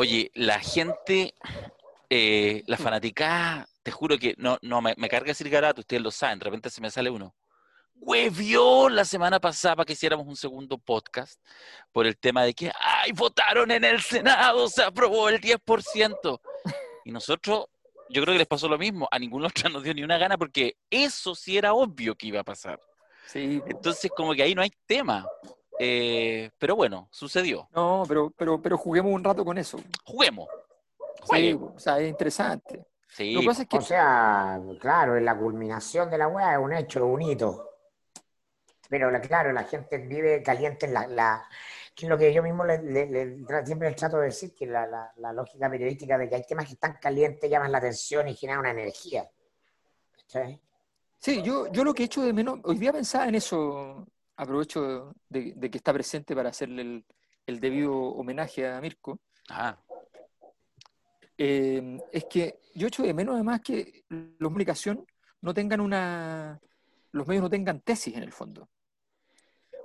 Oye, la gente, eh, la fanaticada, te juro que no, no me, me carga decir garato, ustedes lo saben, de repente se me sale uno. Huevió la semana pasada para que hiciéramos un segundo podcast por el tema de que, ay, votaron en el Senado, se aprobó el 10%. Y nosotros, yo creo que les pasó lo mismo, a ningún otro nos dio ni una gana porque eso sí era obvio que iba a pasar. Sí, Entonces, como que ahí no hay tema. Eh, pero bueno, sucedió. no, pero, pero, pero juguemos un rato con eso. Juguemos. Sí, o sea, es interesante. Sí, Lo que pasa es que O sea, claro, es la culminación de la weá, es un hecho, es un hito. Pero la- claro, la gente vive caliente en la, la- que es lo que yo mismo le- le- le siempre les trato de decir, que la, la- la lógica periodística de que hay temas que están calientes, llaman la atención y generan una energía. ¿Cachai? Sí, yo, yo lo que echo de menos, hoy día pensaba en eso, aprovecho de, de que está presente para hacerle el, el debido homenaje a Mirko, Ah, eh, es que yo echo de menos además que de comunicación no tengan una, los medios no tengan tesis en el fondo.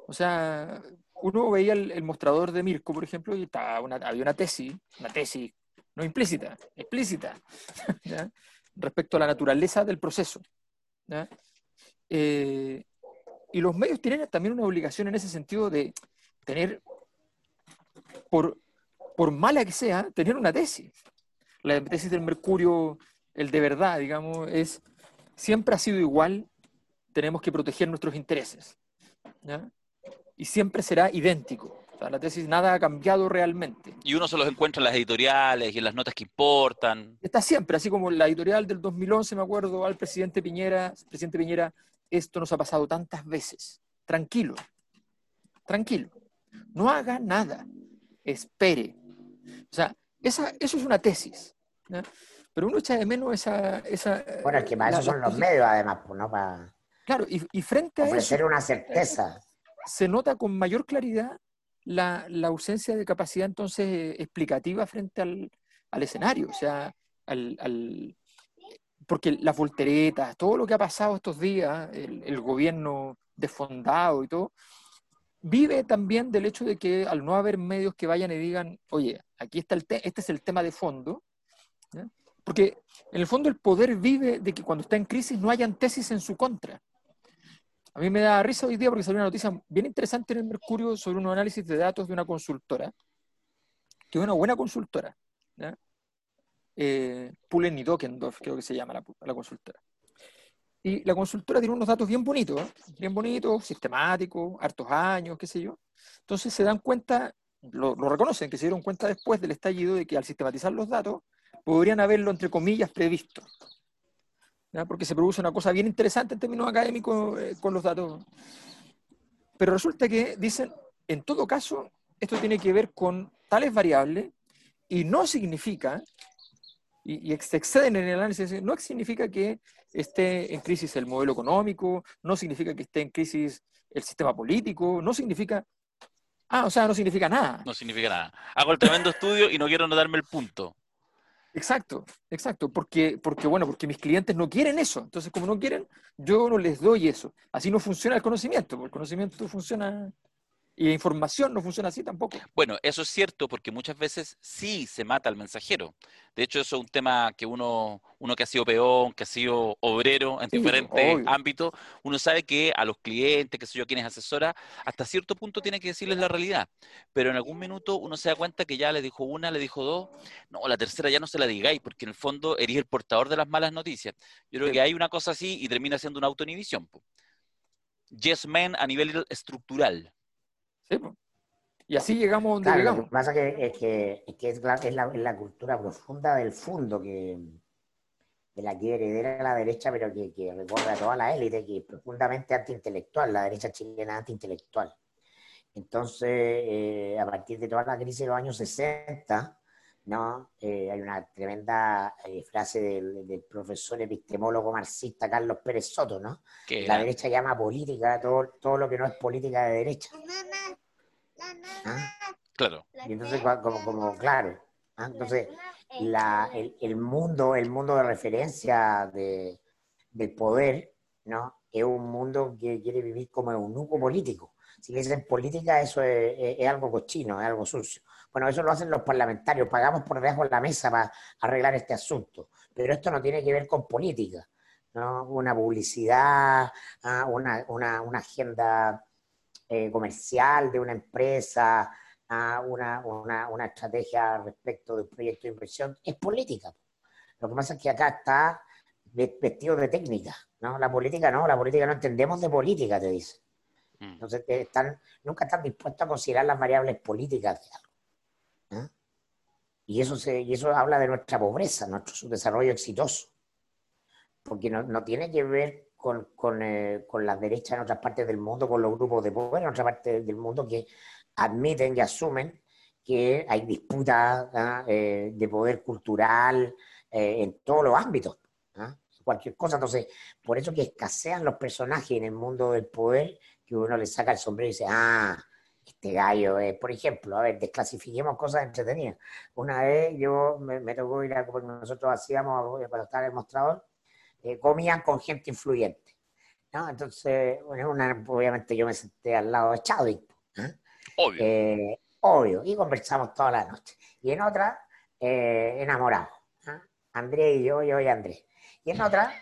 O sea, uno veía el, el mostrador de Mirko, por ejemplo, y estaba una, había una tesis, una tesis no implícita, explícita, ¿ya? respecto a la naturaleza del proceso. ¿ya? Eh, y los medios tienen también una obligación en ese sentido de tener, por, por mala que sea, tener una tesis. La tesis del Mercurio, el de verdad, digamos, es siempre ha sido igual, tenemos que proteger nuestros intereses. ¿ya? Y siempre será idéntico. O sea, la tesis nada ha cambiado realmente. y uno se los encuentra en las editoriales y en las notas que importan. Está siempre, así como la editorial del 2011, me acuerdo, al presidente Piñera, presidente Piñera, esto nos ha pasado tantas veces. Tranquilo, tranquilo. No haga nada, espere. O sea, esa, eso es una tesis. ¿ya? Pero uno echa de menos esa... esa Bueno, es que para la- eso son los medios, además, pues, ¿no? Para Claro, y, y frente a eso ofrecer una certeza. se nota con mayor claridad la, la ausencia de capacidad entonces eh, explicativa frente al, al escenario, o sea, al, al- porque las volteretas, todo lo que ha pasado estos días, el, gobierno desfondado y todo, vive también del hecho de que al no haber medios que vayan y digan, oye, aquí está el te- este es el tema de fondo, porque en el fondo el poder vive de que cuando está en crisis no hayan tesis en su contra. A mí me da risa hoy día porque salió una noticia bien interesante en el Mercurio sobre un análisis de datos de una consultora, que es una buena consultora. Eh, Pullen y Dockendorf, creo que se llama la, la consultora. Y la consultora tiene unos datos bien bonitos, ¿eh? bien bonitos, sistemáticos, hartos años, qué sé yo. Entonces se dan cuenta, lo, lo reconocen, que se dieron cuenta después del estallido de que al sistematizar los datos, podrían haberlo, entre comillas, previsto. Porque se produce una cosa bien interesante en términos académicos eh, con los datos. Pero resulta que dicen, en todo caso, esto tiene que ver con tales variables y no significa, y, y se exceden en el análisis, no significa que esté en crisis el modelo económico, no significa que esté en crisis el sistema político, no significa... Ah, o sea, no significa nada. No significa nada. Hago el tremendo estudio y no quiero no darme el punto. Exacto, exacto, porque, porque bueno, porque mis clientes no quieren eso. Entonces, como no quieren, yo no les doy eso. Así no funciona el conocimiento, porque el conocimiento funciona y la información no funciona así tampoco. Bueno, eso es cierto porque muchas veces sí se mata al mensajero. De hecho, eso es un tema que uno, uno que ha sido peón, que ha sido obrero en Sí, diferentes obvio. ámbitos, uno sabe que a los clientes, que sé yo, quienes asesora, hasta cierto punto tiene que decirles la realidad. Pero en algún minuto uno se da cuenta que ya le dijo una, le dijo dos, no, la tercera ya no se la digáis, porque en el fondo eres el portador de las malas noticias. Yo creo Sí. que hay una cosa así y termina siendo una autoinhibición. Yes man a nivel estructural. ¿Sí? Y así llegamos donde Claro, lo llegamos. que pasa que, es que, es, que es, la, es, la, es la cultura profunda del fondo que, de la que heredera la derecha, pero que, que recorre a toda la élite, que es profundamente antiintelectual, la derecha chilena antiintelectual. Entonces, eh, a partir de toda la crisis de los años 60, ¿no? Eh, hay una tremenda eh, frase del, del, profesor epistemólogo marxista Carlos Pérez Soto, ¿no? Que la derecha llama política todo, todo lo que no es política de derecha. ¿Ah? Claro. Y entonces, como, como claro, ¿ah? entonces la, el, el, mundo, el mundo de referencia de, del poder, ¿no? Es un mundo que quiere vivir como eunuco político. Si le dicen política, eso es, es algo cochino, es algo sucio. Bueno, eso lo hacen los parlamentarios, pagamos por debajo de la mesa para arreglar este asunto, pero esto no tiene que ver con política, ¿no? Una publicidad, ah, una, una, una agenda eh, comercial de una empresa, ah, una, una, una estrategia respecto de un proyecto de inversión, es política. Lo que pasa es que acá está ve- vestido de técnica, ¿no? La política no, la política no entendemos de política, te dice. Mm. Entonces eh, están, nunca están dispuestos a considerar las variables políticas de algo. ¿Eh? Y, eso se, y eso habla de nuestra pobreza, nuestro subdesarrollo exitoso. Porque no, no tiene que ver con, con, eh, con las derechas en otras partes del mundo, con los grupos de poder en otras partes del mundo que admiten y asumen que hay disputas ¿ah? eh, de poder cultural eh, en todos los ámbitos. ¿ah? Cualquier cosa. Entonces, por eso que escasean los personajes en el mundo del poder, que uno le saca el sombrero y dice, ah, este gallo, es por ejemplo, a ver, desclasifiquemos cosas entretenidas. Una vez yo me, me tocó ir a, porque nosotros hacíamos, cuando estaba en el mostrador, eh, comían con gente influyente. ¿no? Entonces, bueno, una, obviamente yo me senté al lado de Chadwick. ¿eh? Obvio. Eh, obvio, y conversamos toda la noche. Y en otra, eh, enamorados. ¿ah? Andrés y yo, yo y Andrés. Y en otra,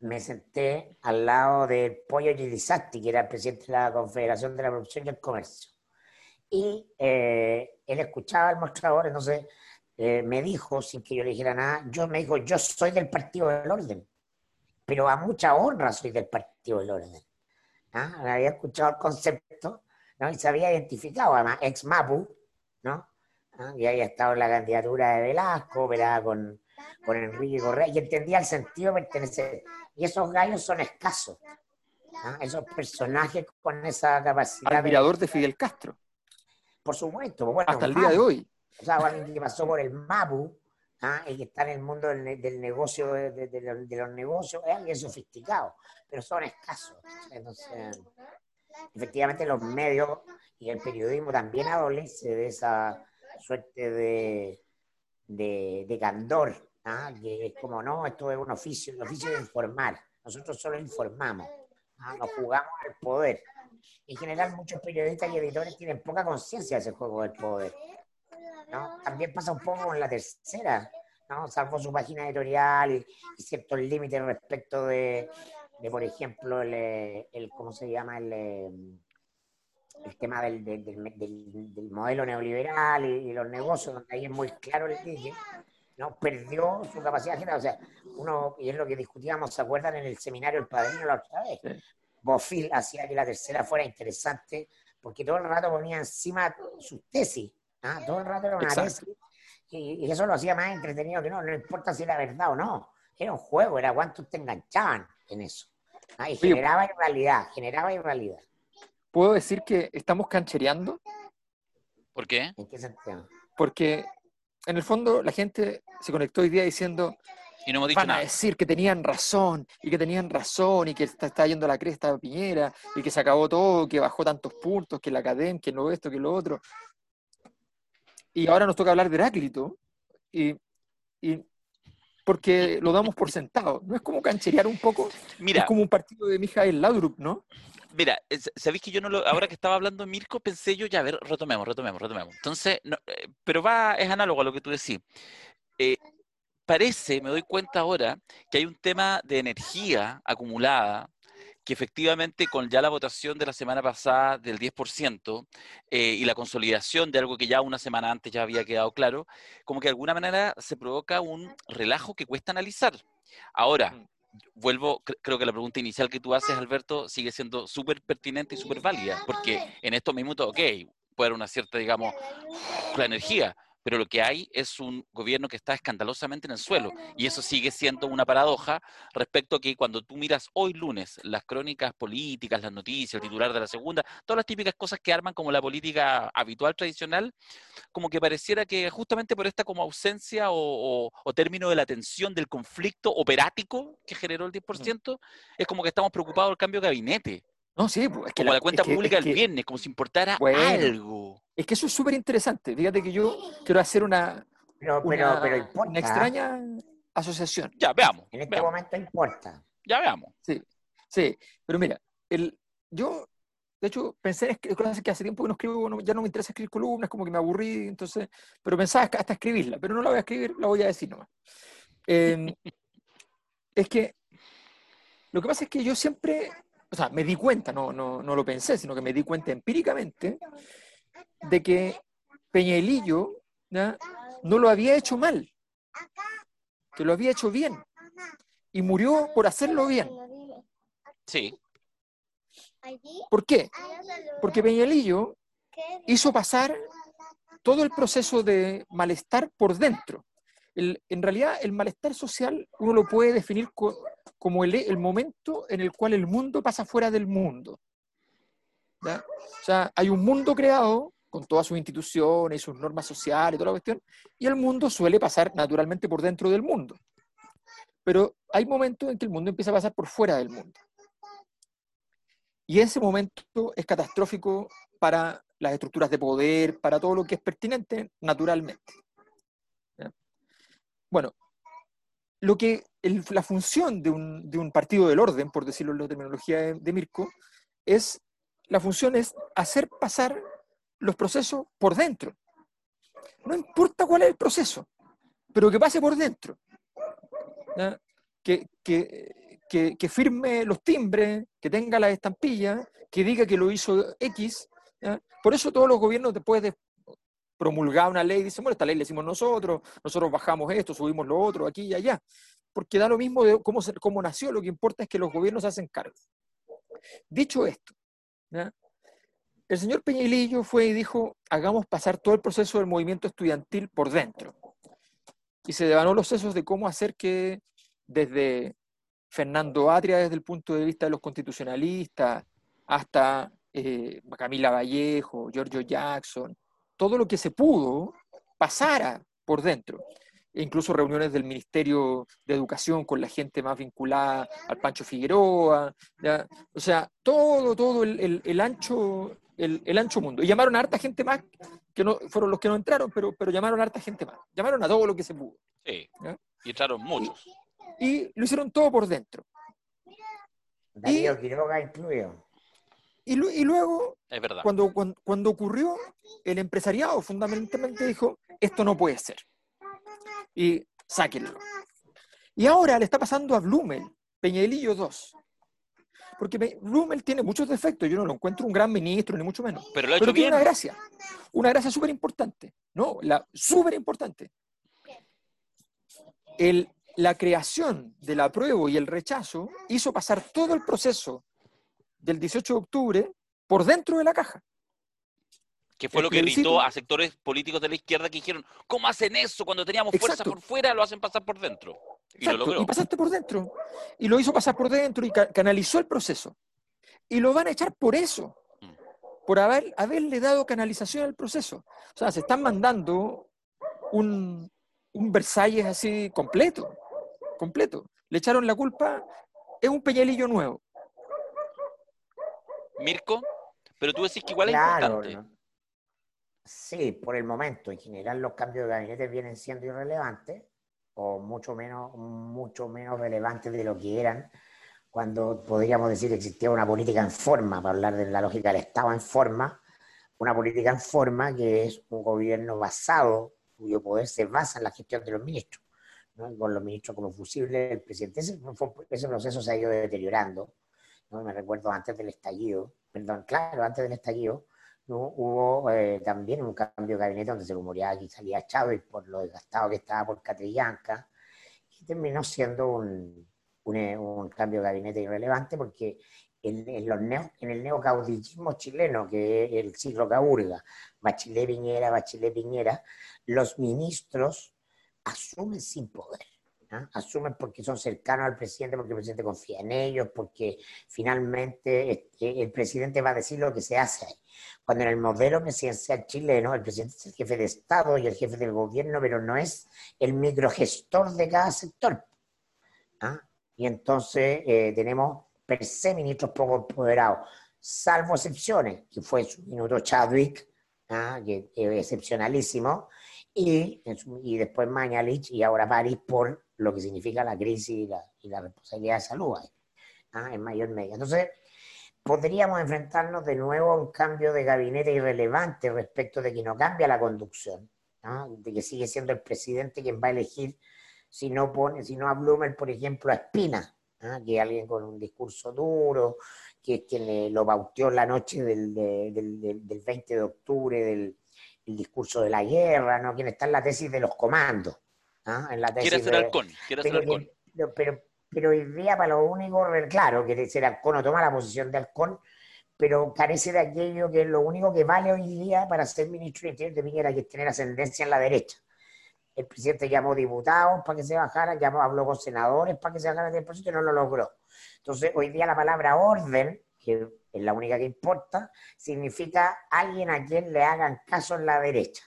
me senté al lado del Pollo Gilisatti, que era el presidente de la Confederación de la Producción y el Comercio. Y eh, él escuchaba el mostrador, entonces eh, me dijo, sin que yo le dijera nada, yo me dijo, yo soy del Partido del Orden, pero a mucha honra soy del Partido del Orden. ¿Ah? Había escuchado el concepto ¿no? y se había identificado, además, ex Mapu, ¿no? ¿Ah? y había estado en la candidatura de Velasco, operaba con, con Enrique Correa, y entendía el sentido de pertenecer. Y esos gallos son escasos. ¿ah? Esos personajes con esa capacidad. de- Admirador de Fidel Castro, por supuesto, bueno, hasta el día de hoy. O sea, alguien que pasó por el MAPU ¿ah? y que está en el mundo del, ne- del negocio, de, de- de los, de los negocios, es alguien sofisticado, pero son escasos. Entonces, efectivamente, los medios y el periodismo también adolece de esa suerte de, de, de candor, ¿ah? que como, no, esto es un oficio, el oficio de informar. Nosotros solo informamos, ¿ah? nos jugamos al poder. En general, muchos periodistas y editores tienen poca conciencia de ese juego del poder. ¿no? También pasa un poco con la tercera, ¿no? salvo su página editorial y, ciertos límites respecto de, de, por ejemplo, el, ¿cómo se llama? El, eh, el tema del- del modelo neoliberal y, y los negocios, donde ahí es muy claro el dije, ¿no? perdió su capacidad general. O sea, uno, y es lo que discutíamos, ¿se acuerdan en el seminario El Padrino la otra vez? Sí. Bofill hacía que la tercera fuera interesante porque todo el rato ponía encima sus tesis. ¿ah? Todo el rato era una Exacto. tesis y, y eso lo hacía más entretenido que no, no importa si era verdad o no. Era un juego, era cuántos te enganchaban en eso. ¿ah? Y Oye, generaba irrealidad, generaba irrealidad. Puedo decir que estamos canchereando ¿Por qué? ¿En qué sentido? porque en el fondo la gente se conectó hoy día diciendo, Y no hemos dicho van a decir que tenían razón y que tenían razón y que está, está yendo a la cresta de Piñera y que se acabó todo, que bajó tantos puntos, que la academia, que lo esto, que lo otro. Y ahora nos toca hablar de Heráclito y, y porque lo damos por sentado. ¿No es como cancherear un poco? Mira, Es como un partido de Mijael Laudrup, ¿no? Mira, sabéis que yo no lo, ahora que estaba hablando Mirko, pensé yo, ya, a ver, retomemos, retomemos, retomemos. Entonces, no, eh, pero va, es análogo a lo que tú decís. Eh, parece, me doy cuenta ahora, que hay un tema de energía acumulada que efectivamente con ya la votación de la semana pasada del 10% eh, y la consolidación de algo que ya una semana antes ya había quedado claro, como que de alguna manera se provoca un relajo que cuesta analizar. Ahora, Mm. Vuelvo, cre- creo que la pregunta inicial que tú haces, Alberto, sigue siendo súper pertinente y súper válida, porque en estos minutos, ok, puede haber una cierta, digamos, la energía, pero lo que hay es un gobierno que está escandalosamente en el suelo, y eso sigue siendo una paradoja respecto a que cuando tú miras hoy lunes las crónicas políticas, las noticias, el titular de la segunda, todas las típicas cosas que arman como la política habitual, tradicional, como que pareciera que justamente por esta como ausencia o, o- o término de la tensión del conflicto operático que generó el 10%, es como que estamos preocupados del cambio de gabinete, No, sí, pues, es que como la, es cuenta que- es pública del que- viernes, como si importara Bueno. algo. Es que eso es súper interesante. Fíjate que yo quiero hacer una, Pero, una, pero una extraña asociación. Ya, veamos, En este veamos, momento importa. ya veamos. Sí, sí. Pero mira, el, yo De hecho, pensé en que hace tiempo que no escribo, ya no me interesa escribir columnas, como que me aburrí, entonces, pero pensaba hasta escribirla, pero no la voy a escribir, la voy a decir nomás. Em, es que lo que pasa es que yo siempre, o sea, me di cuenta, no, no, no lo pensé, sino que me di cuenta empíricamente de que Peñailillo no lo había hecho mal, que lo había hecho bien, y murió por hacerlo bien. Sí. ¿Por qué? Porque Peñalillo hizo pasar todo el proceso de malestar por dentro. en realidad, el malestar social uno lo puede definir como el, momento en el cual el mundo pasa fuera del mundo. O sea, hay un mundo creado con todas sus instituciones, sus normas sociales, toda la cuestión, y el mundo suele pasar naturalmente por dentro del mundo. Pero hay momentos en que el mundo empieza a pasar por fuera del mundo. Y ese momento es catastrófico para las estructuras de poder, para todo lo que es pertinente naturalmente. Bueno, lo que la función de un, partido del orden, por decirlo en la terminología de, de Mirko, es la función es hacer pasar los procesos por dentro. No importa cuál es el proceso, pero que pase por dentro. Que, que, firme los timbres, que tenga la estampilla, que diga que lo hizo X. Por eso todos los gobiernos después de promulgar una ley dicen, bueno, esta ley la hicimos nosotros, nosotros bajamos esto, subimos lo otro, aquí y allá. Porque da lo mismo de cómo, cómo nació, lo que importa es que los gobiernos se hacen cargo. Dicho esto, el señor Peñalillo fue y dijo, hagamos pasar todo el proceso del movimiento estudiantil por dentro. Y se devanó los sesos de cómo hacer que desde Fernando Atria, desde el punto de vista de los constitucionalistas, hasta eh, Camila Vallejo, Giorgio Jackson, todo lo que se pudo pasara por dentro. E incluso reuniones del Ministerio de Educación con la gente más vinculada al Pancho Figueroa, o sea, todo, todo el ancho el, ancho mundo. Y llamaron a harta gente más, que no fueron los que no entraron, pero, pero llamaron a harta gente más. Llamaron a todo lo que se pudo. Sí. Y entraron muchos. Y, lo hicieron todo por dentro. Darío y, Quiroga incluido. Y, y, luego, es verdad. Cuando, cuando, ocurrió, el empresariado fundamentalmente dijo, esto no puede ser. Y sáquenlo. Y ahora le está pasando a Blumel, Peñalillo 2. Porque Blumel tiene muchos defectos, yo no lo encuentro un gran ministro, ni mucho menos. Pero, lo tiene una gracia, una gracia súper importante, ¿no? La súper importante. la creación del apruebo y el rechazo hizo pasar todo el proceso del 18 de octubre por dentro de la caja. Que fue lo que irritó a sectores políticos de la izquierda que dijeron, ¿cómo hacen eso? Cuando teníamos fuerza por fuera, lo hacen pasar por dentro. Y, y pasaste por dentro. Y lo hizo pasar por dentro y canalizó el proceso. Y lo van a echar por eso, mm. por haber, haberle dado canalización al proceso. O sea, se están mandando un, un Versalles así completo, completo. Le echaron la culpa, es un peñalillo nuevo. Mirko, pero tú decís que igual es importante. Sí, por el momento. En general los cambios de gabinete vienen siendo irrelevantes o mucho menos, mucho menos relevantes de lo que eran cuando podríamos decir existía una política en forma, para hablar de la lógica del Estado en forma, una política en forma que es un gobierno basado, cuyo poder se basa en la gestión de los ministros, con los ministros como fusibles, el presidente. Ese, ese proceso se ha ido deteriorando. ¿no? Me recuerdo antes del estallido, perdón, claro, antes del estallido, hubo eh, también un cambio de gabinete donde se rumoreaba que salía Chávez por lo desgastado que estaba por Catrillanca, y terminó siendo un, un, cambio de gabinete irrelevante porque en, los en el neocaudillismo chileno, que es el siglo Caburga, Bachelet Piñera, Bachelet Piñera, los ministros asumen sin poder. Asumen porque son cercanos al presidente, porque el presidente confía en ellos, porque finalmente este, el presidente va a decir lo que se hace. Cuando en el modelo presidencial chileno el presidente es el jefe de Estado y el jefe del gobierno, pero no es el microgestor de cada sector. ¿ah? Y entonces eh, tenemos per se ministros poco empoderados, salvo excepciones, que fue su minuto Chadwick, ¿ah? excepcionalísimo, y, y después Mañalich y ahora París por lo que significa la crisis y la, responsabilidad de salud ¿ah? en mayor medida. Entonces, podríamos enfrentarnos de nuevo a un cambio de gabinete irrelevante respecto de que no cambia la conducción, de que sigue siendo el presidente quien va a elegir si no pone, si no a Blumer, por ejemplo, a Espina, que es alguien con un discurso duro, que es quien lo bautió la noche del, del, 20 de octubre del discurso de la guerra, ¿no? quien está en la tesis de los comandos. En la tesis quiere ser halcón, quiere ser halcón. pero, pero hoy día para lo único, claro, que ser halcón o toma la posición de halcón, pero carece de aquello que es lo único que vale hoy día para ser ministro de Interior de Piñera, que es tener ascendencia en la derecha. El presidente llamó diputados para que se bajaran, llamó, habló con senadores para que se bajaran 10% y no lo logró. Entonces, hoy día la palabra orden, que es la única que importa, significa alguien a quien le hagan caso en la derecha.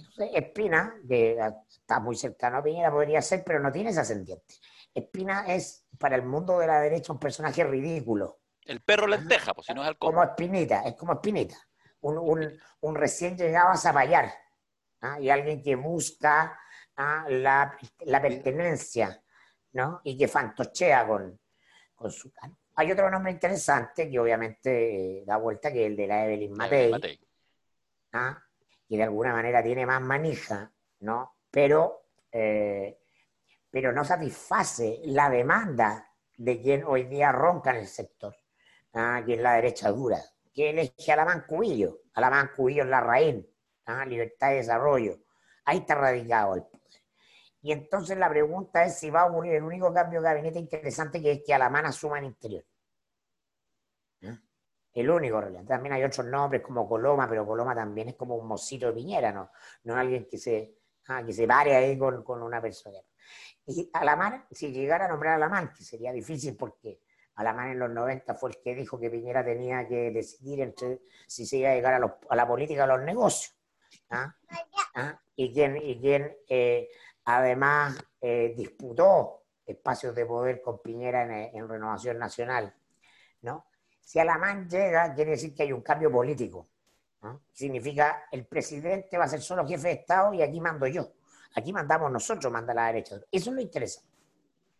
Entonces, Espina, que está muy cercano a Piñera, podría ser, pero no tiene ese ascendiente. Espina es, para el mundo de la derecha, un personaje ridículo. El perro lenteja, pues si no es halcón. Como Espinita, es como Espinita. Un, recién llegado a Zapallar. ¿ah? Y alguien que busca ¿ah? la, pertenencia, ¿no? Y que fantochea con, con su... Hay otro nombre interesante que obviamente eh, da vuelta, que es el de la Evelyn Matei, ¿ah? Que de alguna manera tiene más manija, ¿no? Pero eh, pero no satisface la demanda de quien hoy día ronca en el sector, ¿ah? que es la derecha dura, que elige a la Cubillo, a la Cubillo en la raíz, ¿ah? libertad y desarrollo. Ahí está radicado el poder. Y entonces la pregunta es si va a ocurrir el único cambio de gabinete interesante que es que Alamán asuma en interior. ¿Ah? El único, realmente. También hay otros nombres como Coloma, pero Coloma también es como un mocito de Piñera, ¿no? No alguien que se, que se pare ahí con, con una persona. Y Alamán, si llegara a nombrar a Alamán, que sería difícil porque Alamán en los 90 fue el que dijo que Piñera tenía que decidir entre si se iba a llegar a, la política o a los negocios. ¿ah? ¿Ah? Y quien, y quien eh, además eh, disputó espacios de poder con Piñera en, Renovación Nacional. ¿no? Si Alamán llega, quiere decir que hay un cambio político. Significa el presidente va a ser solo jefe de Estado y aquí mando yo. Aquí mandamos nosotros, manda la derecha. Eso es lo interesante.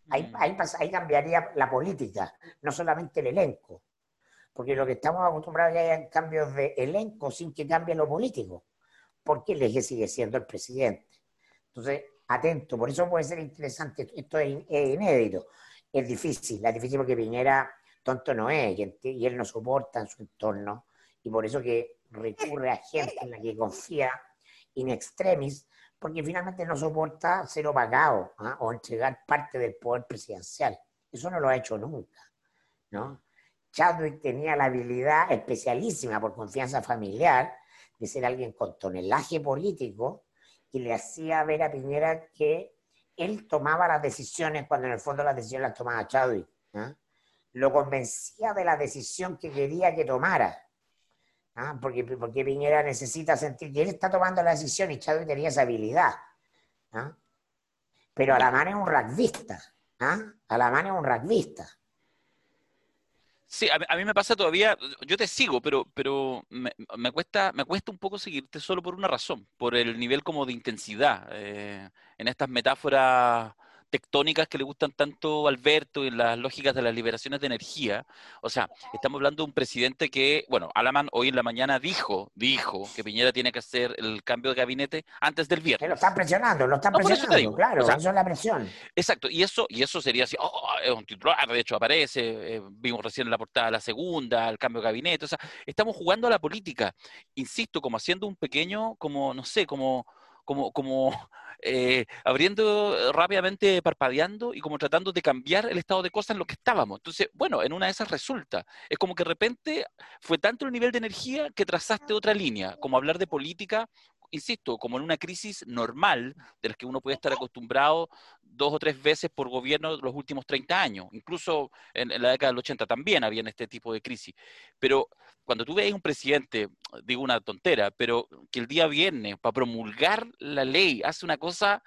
Ahí, mm. ahí, cambiaría la política, no solamente el elenco. Porque lo que estamos acostumbrados es que haya cambios de elenco sin que cambie lo político. Porque el eje sigue siendo el presidente. Entonces, atento, por eso puede ser interesante. Esto es, inédito. Es difícil, es difícil porque Piñera tonto no es y él no soporta en su entorno. Y por eso que recurre a gente en la que confía in extremis porque finalmente no soporta ser opacado ¿ah? o entregar parte del poder presidencial. Eso no lo ha hecho nunca. ¿no? Chadwick tenía la habilidad especialísima por confianza familiar de ser alguien con tonelaje político y le hacía ver a Piñera que él tomaba las decisiones cuando en el fondo las decisiones las tomaba Chadwick. ¿ah? Lo convencía de la decisión que quería que tomara. ¿ah? porque, porque Piñera necesita sentir que él está tomando la decisión y Chadwick tenía esa habilidad. ¿ah? Pero Alamán es un rugbyista. ¿ah? Alamán es un rugbyista. Sí, a, mí me pasa todavía, yo te sigo, pero, pero me, me, cuesta, me cuesta un poco seguirte solo por una razón, por el nivel como de intensidad. Eh, en estas metáforas tectónicas que le gustan tanto a Alberto y las lógicas de las liberaciones de energía. O sea, estamos hablando de un presidente que, bueno, Alaman hoy en la mañana dijo, dijo que Piñera tiene que hacer el cambio de gabinete antes del viernes. Lo están presionando, lo están presionando, claro, eso es la presión. Exacto, y eso, y eso sería así, oh, es un titular, de hecho aparece, eh, vimos recién en la portada la segunda, el cambio de gabinete, o sea, estamos jugando a la política, insisto, como haciendo un pequeño, como, no sé, como como, como eh, abriendo rápidamente, parpadeando y como tratando de cambiar el estado de cosas en lo que estábamos. Entonces, bueno, en una de esas resulta. Es como que de repente fue tanto el nivel de energía que trazaste otra línea, como hablar de política insisto, como en una crisis normal de las que uno puede estar acostumbrado dos o tres veces por gobierno los últimos 30 años. Incluso en, la década del 80 también había este tipo de crisis. Pero cuando tú ves un presidente, digo una tontera, pero que el día viernes para promulgar la ley hace una cosa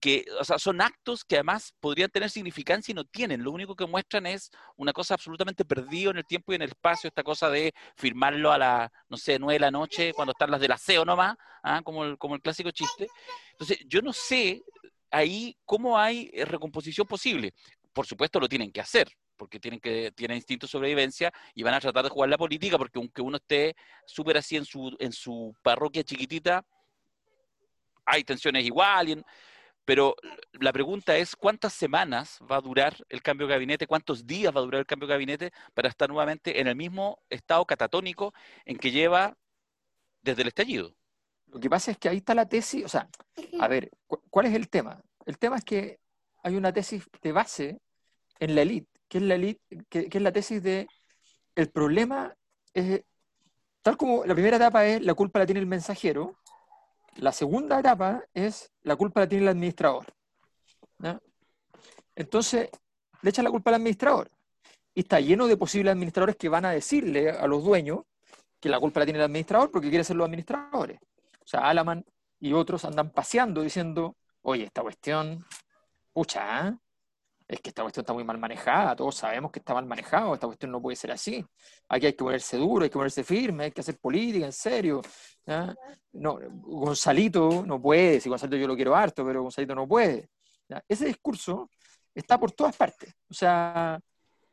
que, o sea, son actos que además podrían tener significancia y no tienen. Lo único que muestran es una cosa absolutamente perdida en el tiempo y en el espacio, esta cosa de firmarlo a las, no sé, nueve de la noche, cuando están las del aseo nomás, ¿ah? como, el, como el clásico chiste. Entonces, yo no sé ahí cómo hay eh, recomposición posible. Por supuesto lo tienen que hacer, porque tienen que tienen instinto de sobrevivencia y van a tratar de jugar la política, porque aunque uno esté súper así en su, en su parroquia chiquitita, hay tensiones igual, pero la pregunta es cuántas semanas va a durar el cambio de gabinete, cuántos días va a durar el cambio de gabinete para estar nuevamente en el mismo estado catatónico en que lleva desde el estallido. Lo que pasa es que ahí está la tesis, o sea, a ver, ¿cuál es el tema? El tema es que hay una tesis de base en la élite, que es la que, la tesis de el problema es, tal como la primera etapa es la culpa la tiene el mensajero, la segunda etapa es la culpa la tiene el administrador. Entonces, le echa la culpa al administrador. Y está lleno de posibles administradores que van a decirle a los dueños que la culpa la tiene el administrador porque quiere ser los administradores. O sea, Alaman y otros andan paseando diciendo, oye, esta cuestión, pucha, ¿eh? Es que esta cuestión está muy mal manejada, todos sabemos que está mal manejado, esta cuestión no puede ser así. Aquí hay que ponerse duro, hay que ponerse firme, hay que hacer política, en serio. No, Gonzalito no puede, si Gonzalito yo lo quiero harto, pero Gonzalito no puede. Ese discurso está por todas partes. O sea,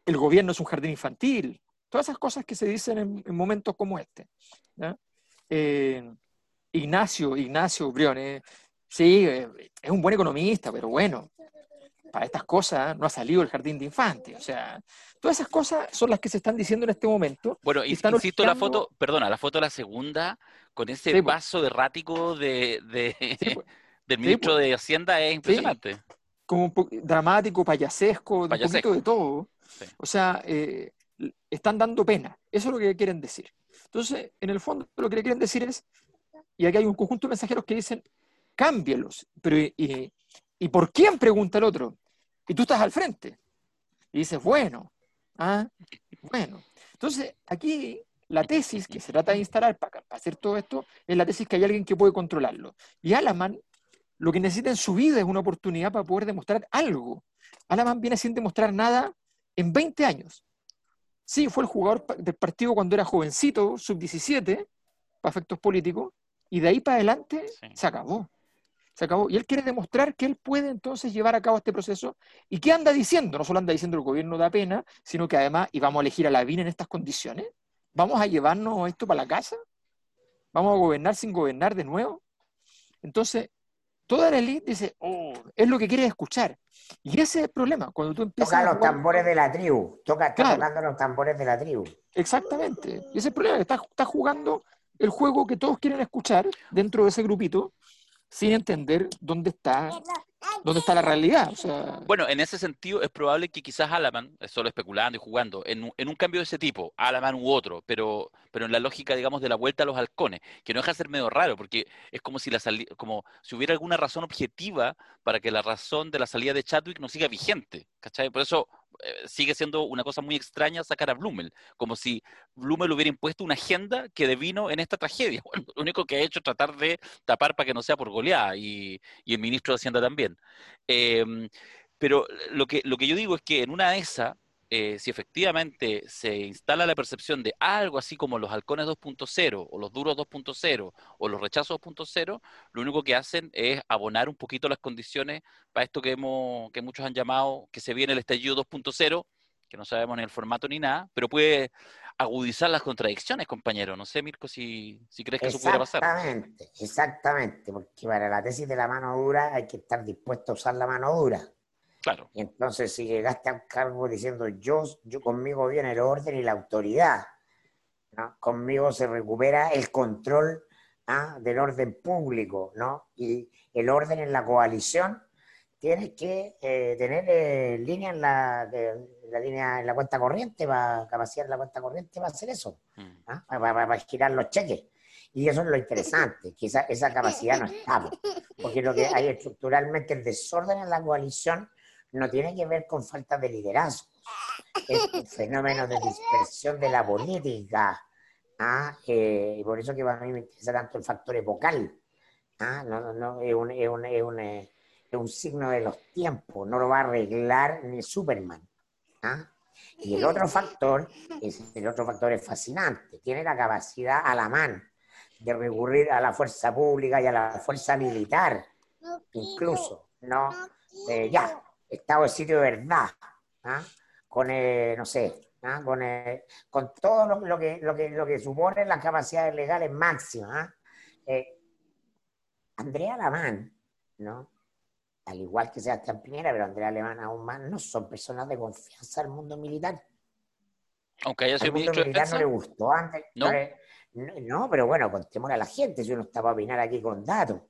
el gobierno es un jardín infantil, todas esas cosas que se dicen en, momentos como este. Eh, Ignacio, Ignacio Briones, sí, eh, es un buen economista, pero bueno, para estas cosas no ha salido el jardín de infantes. O sea, todas esas cosas son las que se están diciendo en este momento. Bueno, y insisto, la foto, perdona, la foto de la segunda, con ese paso pues. vaso errático de, pues. del ministro pues. de Hacienda es impresionante. Como un dramático, payasesco, un poquito de todo. O sea, eh, están dando pena. Eso es lo que quieren decir. Entonces, en el fondo, lo que quieren decir es, y aquí hay un conjunto de mensajeros que dicen, cámbielos. Pero, ¿y, ¿y por quién? Pregunta el otro y tú estás al frente. Y dices, bueno, ah, bueno. Entonces, aquí la tesis que se trata de instalar para, hacer todo esto es la tesis que hay alguien que puede controlarlo. Y Alaman lo que necesita en su vida es una oportunidad para poder demostrar algo. Alaman viene sin demostrar nada en 20 años. Sí, fue el jugador del partido cuando era jovencito, sub-17, para efectos políticos, y de ahí para adelante se acabó se acabó. Y él quiere demostrar que él puede entonces llevar a cabo este proceso. ¿Y qué anda diciendo? No solo anda diciendo el gobierno da pena, sino que además, y vamos a elegir a la VIN en estas condiciones, vamos a llevarnos esto para la casa, vamos a gobernar sin gobernar de nuevo. Entonces, toda la élite dice, oh, es lo que quiere escuchar. Y ese es el problema, cuando tú empiezas Toca los tambores de la tribu, toca, está tocando los tambores de la tribu. Exactamente. Y ese es el problema, está, está jugando el juego que todos quieren escuchar dentro de ese grupito, sin entender dónde está, dónde está la realidad. Bueno, en ese sentido es probable que quizás Alaman, solo especulando y jugando, en, en, un cambio de ese tipo, Alaman u otro, pero, pero en la lógica, digamos, de la vuelta a los halcones, que no deja de ser medio raro, porque es como si, la como si hubiera alguna razón objetiva para que la razón de la salida de Chadwick no siga vigente, ¿cachai? Por eso sigue siendo una cosa muy extraña sacar a Blumel, como si Blumel hubiera impuesto una agenda que devino en esta tragedia. Lo único que ha hecho es tratar de tapar para que no sea por goleada, y, el ministro de Hacienda también. Em, pero lo que, lo que yo digo es que en una de esas, eh, si efectivamente se instala la percepción de algo así como los halcones 2.0 o los duros 2.0 o los rechazos 2.0, lo único que hacen es abonar un poquito las condiciones para esto que, hemos, que muchos han llamado que se viene el estallido 2.0, que no sabemos ni el formato ni nada, pero puede agudizar las contradicciones, compañero. No sé, Mirko, si, si crees que eso pudiera pasar. Exactamente, exactamente, porque para la tesis de la mano dura hay que estar dispuesto a usar la mano dura. Y entonces si llegaste a un cargo diciendo yo, yo conmigo viene el orden y la autoridad, conmigo se recupera el control ¿ah? del orden público, ¿no? Y el orden en la coalición tienes que eh, tener eh, línea en la, la, línea en la cuenta corriente, para capacidad la cuenta corriente para hacer eso, mm. ¿ah? para, girar los cheques. Y eso es lo interesante, que esa, esa capacidad no está, porque lo que hay estructuralmente el desorden en la coalición no tiene que ver con falta de liderazgo, es un fenómeno de dispersión de la política. ¿ah? Eh, y por eso que a mí me interesa tanto el factor epocal. ¿ah? No, no, es, un, es, un, es, un, es, un, signo de los tiempos, no lo va a arreglar ni Superman. ¿ah? Y el otro factor, es, el otro factor es fascinante, tiene la capacidad a la mano de recurrir a la fuerza pública y a la fuerza militar, incluso, ¿no? Eh, ya, estado de sitio de verdad, ¿ah? con eh, no sé, ¿ah? con, eh, con todo lo, lo que, lo, que, lo que supone las capacidades legales máximas. ¿ah? Eh, Andrea Lamán, ¿no? Al igual que Sebastián Piñera, pero Andrea Lamán aún más, no son personas de confianza al mundo militar. Aunque haya sido mundo ministro de militar no le gustó antes. ¿No? le- no, no, pero bueno, contémosle a la gente, si uno está para opinar aquí con datos.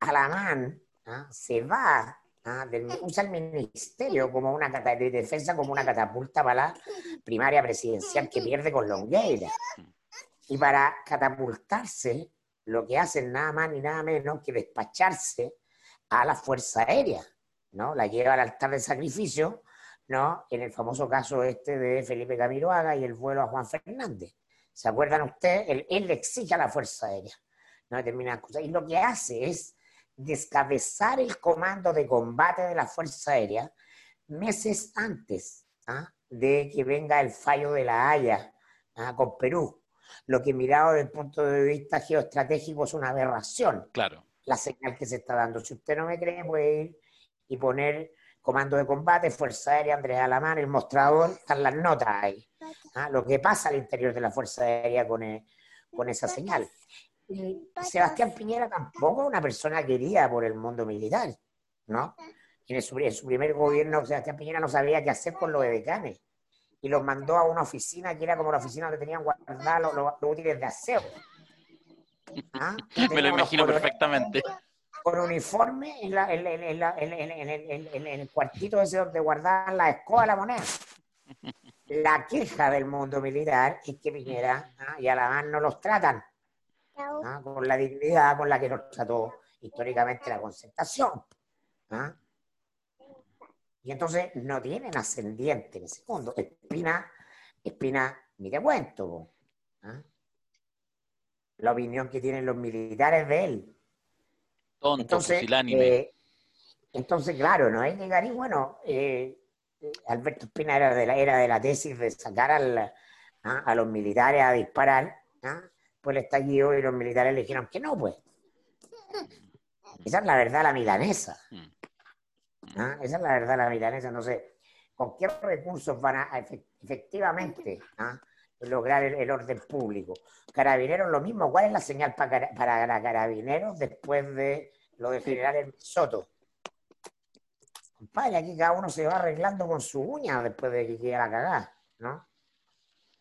Alamán ¿ah? se va, ¿ah? del- usa el ministerio como una de defensa como una catapulta para la primaria presidencial que pierde con Longueira. Y para catapultarse, lo que hacen nada más ni nada menos que despacharse a la Fuerza Aérea, ¿no? La lleva al altar del sacrificio, ¿no? En el famoso caso este de Felipe Camiroaga y el vuelo a Juan Fernández. ¿Se acuerdan ustedes? Él, él le exige a la Fuerza Aérea, ¿no? Determinadas cosas. Y lo que hace es descabezar el comando de combate de la Fuerza Aérea meses antes ¿ah? de que venga el fallo de la Haya ¿ah? con Perú. Lo que mirado desde el punto de vista geoestratégico es una aberración Claro. la señal que se está dando. Si usted no me cree, puede ir y poner comando de combate, Fuerza Aérea, Andrés Alamán, el mostrador, están las notas ahí. ¿ah? Lo que pasa al interior de la Fuerza Aérea con, eh, con esa señal. Y Sebastián Piñera tampoco es una persona querida por el mundo militar, ¿no? En su, en su primer gobierno, Sebastián Piñera no sabía qué hacer con los edecanes y los mandó a una oficina que era como la oficina donde tenían guardados los, los- los útiles de aseo. ¿Ah? Me lo imagino perfectamente. con uniforme en, la- en- en- en la- en- en- en- en- en- en el cuartito ese donde guardaban la escoba de la moneda. La queja del mundo militar es que Piñera ¿ah? y Alamán no los tratan ¿ah? con la dignidad con la que los trató históricamente la concertación. ¿ah? Y entonces no tienen ascendiente en ese mundo. Espina, Espina, ni te cuento. ¿ah? La opinión que tienen los militares de él. Tonto, Entonces, eh, entonces, claro, no hay que llegar y bueno, eh, eh, Alberto Espina era de la, era de la tesis de sacar al- a los militares a disparar, ¿ah? Pues el estallido y los militares le dijeron que no, pues. Esa es la verdad la milanesa. Mm. ¿ah? Esa es la verdad la milanesa. No sé, ¿con qué recursos van a efe- efectivamente ¿ah? lograr el, el orden público? Carabineros lo mismo. ¿Cuál es la señal para, para carabineros después de lo de general el Soto? Compadre, aquí cada uno se va arreglando con su uña después de que quede la cagada, ¿no?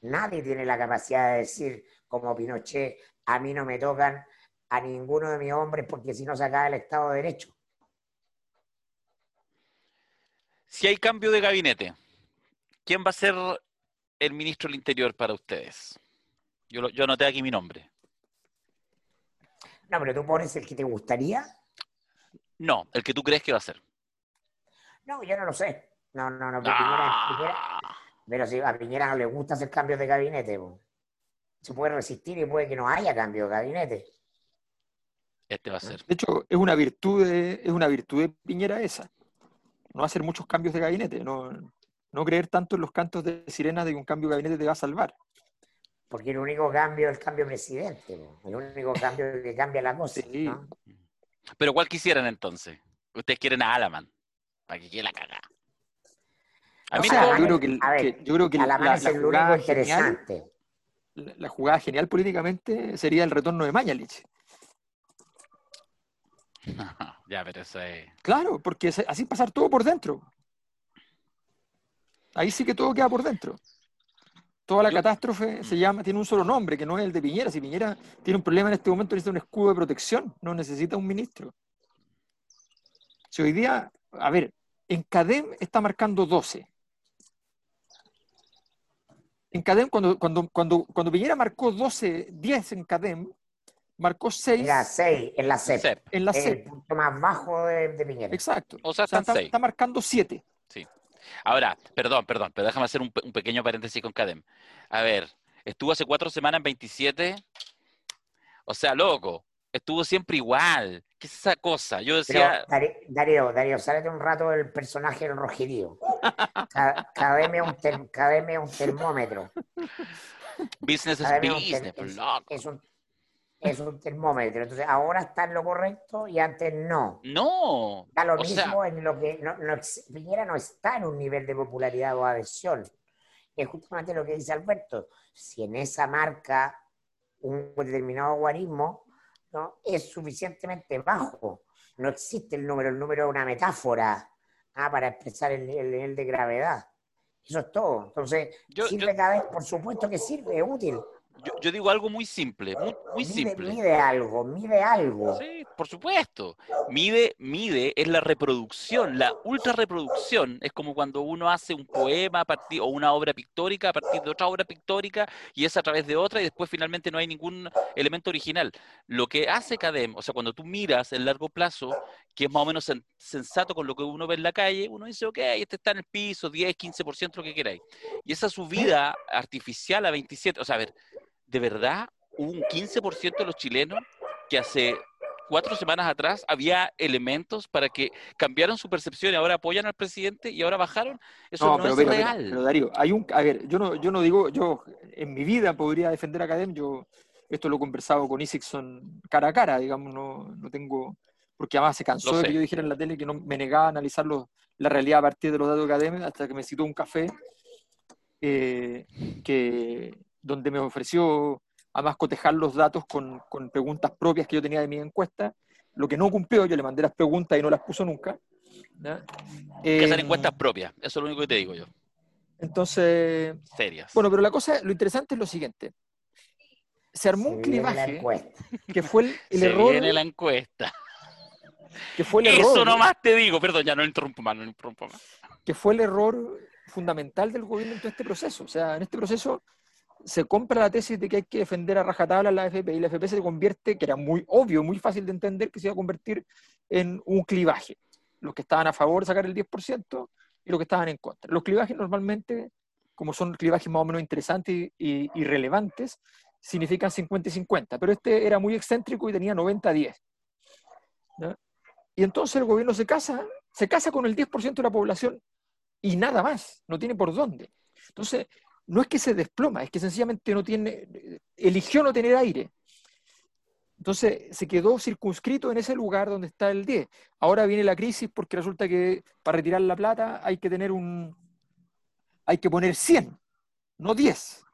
Nadie tiene la capacidad de decir, como Pinochet, a mí no me tocan a ninguno de mis hombres porque si no se acaba el Estado de Derecho. Si hay cambio de gabinete, ¿quién va a ser el ministro del Interior para ustedes? Yo, yo anoté aquí mi nombre. No, pero tú pones el que te gustaría. No, el que tú crees que va a ser. No, yo no lo sé. No, no, no. pero Piñera- Piñera- Ah, pero si a Piñera no le gusta hacer cambios de gabinete, po. Se puede resistir y puede que no haya cambio de gabinete. este va a ser. De hecho, es una virtud de, es una virtud de Piñera esa. No hacer muchos cambios de gabinete, no, no creer tanto en los cantos de sirena de que un cambio de gabinete te va a salvar. Porque el único cambio es el cambio de presidente. El único cambio que cambia la cosa. Sí. ¿no? Pero ¿cuál quisieran entonces? Ustedes quieren a Alaman, para que quede la cagada. A O mí sea, no- yo creo que, el- a ver, que- yo creo que la, Alamán la es el único genial, interesante. La- jugada genial políticamente sería el retorno de Mañalich. ya, pero eso es... Claro, porque así pasar todo por dentro. Ahí sí que todo queda por dentro. Toda la Yo- catástrofe se llama, tiene un solo nombre, que no es el de Piñera. Si Piñera tiene un problema en este momento, necesita un escudo de protección, no necesita un ministro. Si hoy día, a ver, en CADEM está marcando 12. En CADEM, cuando, cuando, cuando, cuando Piñera marcó 12, 10 en CADEM, marcó 6 Era 6 en la CEP. CEP. en la Es el CEP. punto más bajo de, de Piñera. Exacto. O sea, O sea, está, está marcando 7. Ahora, perdón, perdón, pero déjame hacer un, un pequeño paréntesis con Cadem. A ver, estuvo hace cuatro semanas en 27. O sea, loco, estuvo siempre igual. ¿Qué es esa cosa? Yo Pero, decía, Dari- Darío, Darío, sálete un rato del personaje del rojerío. Ca- Cademe un, ter- termómetro. business is business, es- un- es un termómetro. Entonces, ahora está en lo correcto y antes no. No. Da lo o sea- mismo en lo que no, no ex- Piñera no está en un nivel de popularidad o adhesión. Es justamente lo que dice Alberto. Si en esa marca un determinado guarismo ¿no? es suficientemente bajo, no existe el número, el número es una metáfora ah, para expresar el, el nivel de gravedad. Eso es todo. Entonces, Yo- sirve yo- cada vez, por supuesto que sirve, es útil. Yo, yo digo algo muy simple, muy, muy mide, simple. mide algo, mide algo. Sí, por supuesto. Mide, mide es la reproducción, la ultra reproducción. Es como cuando uno hace un poema a partir, o una obra pictórica a partir de otra obra pictórica y es a través de otra y después finalmente no hay ningún elemento original. Lo que hace CADEM, o sea, cuando tú miras en largo plazo, que es más o menos sen- sensato con lo que uno ve en la calle, uno dice, ok, este está en el piso, 10, 15%, lo que queráis. Y esa subida artificial a 27, o sea, a ver, de verdad hubo un 15% de los chilenos que hace cuatro semanas atrás había elementos para que cambiaran su percepción y ahora apoyan al presidente y ahora bajaron. Eso no, pero, es pero, real. pero, pero, Darío, hay un, a ver, yo no, yo no digo, yo en mi vida podría defender a Academ, yo esto lo he conversado con Isixson cara a cara, digamos, no, no tengo, porque además se cansó de que yo dijera en la tele que no me negaba a analizar los- la realidad a partir de los datos de Academ hasta que me citó un café eh, que, donde me ofreció además cotejar los datos con, con preguntas propias que yo tenía de mi encuesta, lo que no cumplió, yo le mandé las preguntas y no las puso nunca. ¿ya? que hacer Em, encuestas propias. Eso es lo único que te digo yo. Entonces, Serias. bueno, pero la cosa, lo interesante es lo siguiente. Se armó Se un clivaje encuesta. que fue el, el Se error, viene la encuesta. que fue el Eso error, nomás te digo. Perdón, ya no interrumpo más, no interrumpo más. que fue el error fundamental del gobierno en todo este proceso. O sea, en este proceso se compra la tesis de que hay que defender a rajatabla la AFP y la AFP se convierte, que era muy obvio, muy fácil de entender, que se iba a convertir en un clivaje. Los que estaban a favor de sacar el 10% y los que estaban en contra. Los clivajes normalmente, como son clivajes más o menos interesantes y, y- relevantes, significan 50 y 50, pero este era muy excéntrico y tenía 90-10. ¿ya? Y entonces el gobierno se casa, se casa con el 10% de la población y nada más, no tiene por dónde. Entonces, no es que se desploma, es que sencillamente no tiene, eligió no tener aire. Entonces se quedó circunscrito en ese lugar donde está el 10. Ahora viene la crisis porque resulta que para retirar la plata hay que tener un, hay que poner 100, no 10.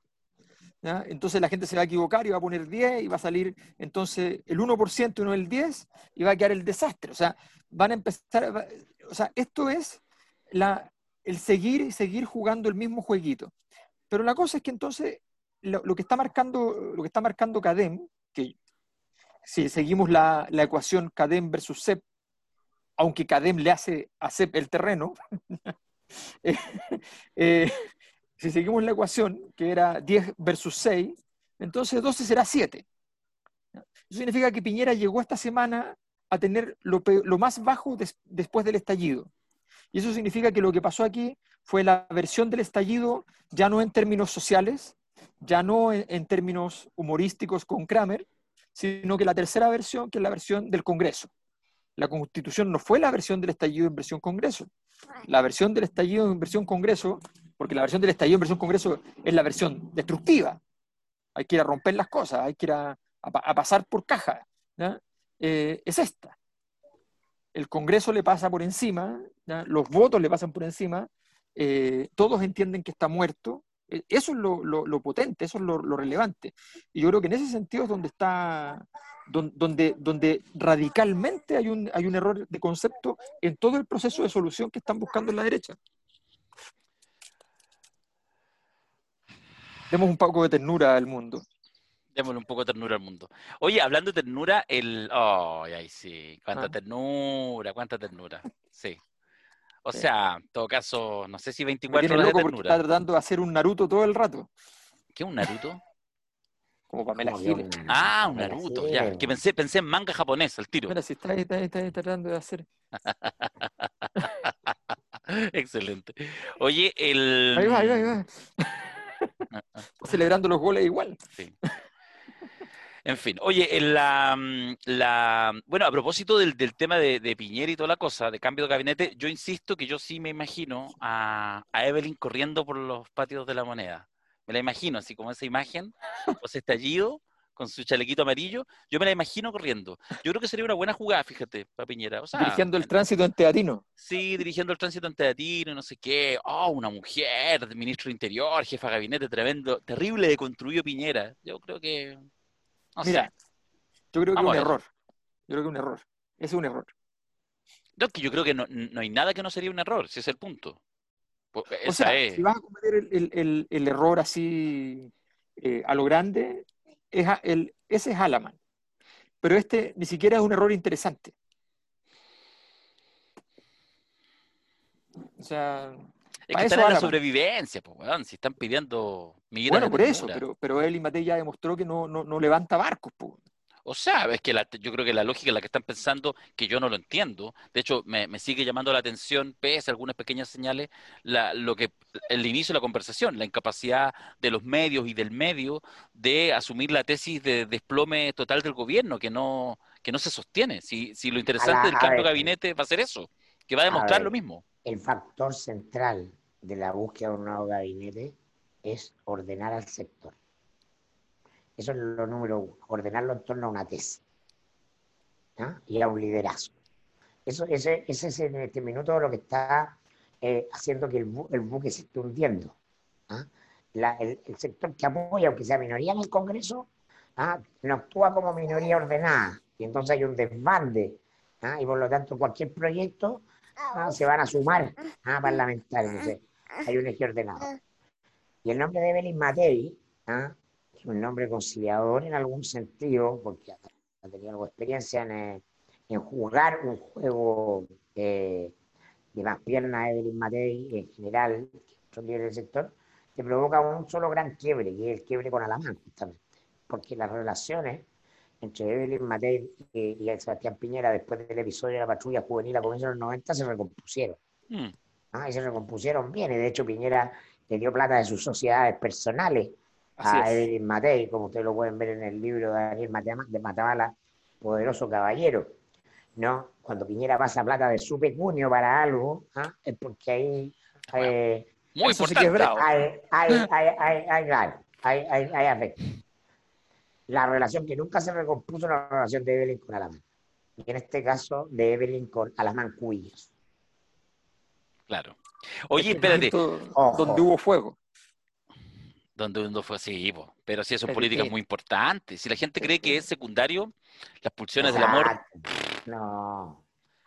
¿ya? Entonces la gente se va a equivocar y va a poner 10 y va a salir entonces el 1% y no el 10 y va a quedar el desastre. O sea, van a empezar, o sea, esto es la, el seguir seguir jugando el mismo jueguito. Pero la cosa es que entonces lo, que está marcando, lo que está marcando Cadem, que si seguimos la, la ecuación Cadem versus CEP, aunque Cadem le hace a CEP el terreno, eh, eh, si seguimos la ecuación, que era 10 versus 6, entonces 12 será 7. Eso significa que Piñera llegó esta semana a tener lo, lo más bajo des- después del estallido. Y eso significa que lo que pasó aquí fue la versión del estallido, ya no en términos sociales, ya no en, términos humorísticos con Kramer, sino que la tercera versión, que es la versión del Congreso. La constitución no fue la versión del estallido en versión Congreso. La versión del estallido en versión Congreso, porque la versión del estallido en versión Congreso es la versión destructiva. Hay que ir a romper las cosas, hay que ir a, a pa- a pasar por caja. Eh, es esta. El Congreso le pasa por encima, los votos le pasan por encima, eh, todos entienden que está muerto. Eh, Eso es lo, potente, eso es lo, relevante. Y yo creo que en ese sentido es donde está, don- donde, donde radicalmente hay un, hay un error de concepto en todo el proceso de solución que están buscando en la derecha. Demos un poco de ternura al mundo. Démosle un poco de ternura al mundo. Oye, hablando de ternura, el. Ay, ay, sí. Cuánta Ah. ternura, cuánta ternura. Sí. O Sí. sea, en todo caso, no sé si Me 24 tiene horas de ternura. está tratando de hacer un Naruto todo el rato, ¿Qué es un Naruto? como Pamela Giles. Ah, un Pamela Naruto, Giles, ya. Que pensé, pensé en manga japonés, al tiro. Mira, si está, ahí, está, ahí, está ahí tratando de hacer. Excelente. Oye, el. Ahí va, ahí va, ahí va. Está celebrando los goles igual. Sí. En fin, oye, en la, mm, la, bueno, a propósito del, del tema de, de Piñera y toda la cosa, de cambio de gabinete, yo insisto que yo sí me imagino a, a Evelyn corriendo por los patios de la moneda. Me la imagino, así como esa imagen, o ese estallido, con su chalequito amarillo, yo me la imagino corriendo. Yo creo que sería una buena jugada, fíjate, para Piñera. O sea, Dirigiendo el tránsito en Teatino. Sí, dirigiendo el tránsito en Teatino, no sé qué. Oh, una mujer, ministro de Interior, jefa de gabinete, tremendo, terrible de construido Piñera. Yo creo que. No Mira, sé. yo creo que es un error. Yo creo que es un error. Ese es un error. No, que yo creo que no, no hay nada que no sería un error, si es el punto. Pues, O sea, es. si vas a cometer el, el- el- el error así eh, a lo grande, es a- el, ese es Alaman. Pero este ni siquiera es un error interesante. O sea, Es que están en la sobrevivencia, pues, weón. Si están pidiendo bueno, por eso, pero, pero él y Matei ya demostró que no, no, no levanta barcos. po. O sea, es que la- yo creo que la lógica en la que están pensando, que yo no lo entiendo, de hecho me, me sigue llamando la atención, pese a algunas pequeñas señales, la- lo que el inicio de la conversación, la incapacidad de los medios y del medio de asumir la tesis de desplome total del gobierno, que no, que no se sostiene. Si, si lo interesante la- del cambio de gabinete va a ser eso, que va a demostrar lo mismo. El factor central de la búsqueda de un nuevo gabinete es ordenar al sector. Eso es lo número uno, ordenarlo en torno a una tesis ¿ah? y a un liderazgo. Eso, ese, ese es en este minuto lo que está eh, haciendo que el, bu- el buque se esté hundiendo. ¿ah? La- el, el sector que apoya, aunque sea minoría en el Congreso, ¿ah? no actúa como minoría ordenada. Y entonces hay un desbande. ¿ah? Y por lo tanto, cualquier proyecto ah, se van a sumar a parlamentarios. Entonces, hay un eje ordenado. Y el nombre de Evelyn Matei ¿ah? es un nombre conciliador en algún sentido, porque ha tenido algo de experiencia en, eh, en jugar un juego eh, de más pierna Evelyn Matei en general, que líderes del sector, que provoca un solo gran quiebre, que es el quiebre con Alamán, justamente. Porque las relaciones entre Evelyn Matei y, y el Sebastián Piñera después del episodio de la patrulla juvenil a comienzos de los 90 se recompusieron. Mm, Ah, y se recompusieron bien. Y de hecho, Piñera le dio plata de sus sociedades personales Así a. Evelyn Matei, como ustedes lo pueden ver en el libro de Daniel de Matabala, Poderoso Caballero. ¿no? Cuando Piñera pasa plata de su pecunio para algo, ¿ah? es porque ahí eh, Muy Eso sí que es importante. bravo. hay, hay, hay, hay, hay, claro, hay, hay, hay afecto. La relación que nunca se recompuso es la relación de Evelyn con Alamán. Y en este caso, de Evelyn con Alamán Cuillos. Claro. Oye, Este espérate. Ojo. Donde hubo fuego. Donde uno fue así, po. pero sí son Pero políticas muy importantes. Si la gente cree que es secundario, las pulsiones del amor. No.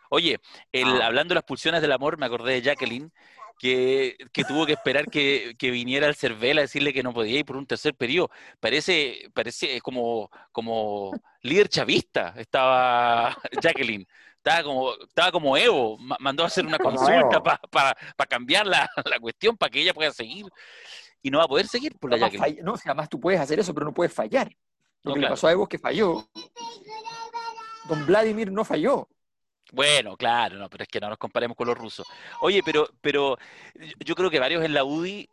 Oye, el, Ah. hablando de las pulsiones del amor, me acordé de Jacqueline, que, que tuvo que esperar que, que viniera el Cervel a decirle que no podía ir por un tercer periodo. Parece, parece como, como líder chavista estaba Jacqueline. Estaba como, estaba como Evo, ma- mandó a hacer una consulta para cambiar la, la cuestión, para que ella pueda seguir. Y no va a poder seguir por la Además, Jacqueline. no, si además tú puedes hacer eso, pero no puedes fallar. Lo No, que claro. le pasó a Evo es que falló. Don Vladimir no falló. Bueno, claro, no, pero es que no nos comparemos con los rusos. Oye, pero, pero yo- creo que varios en la UDI,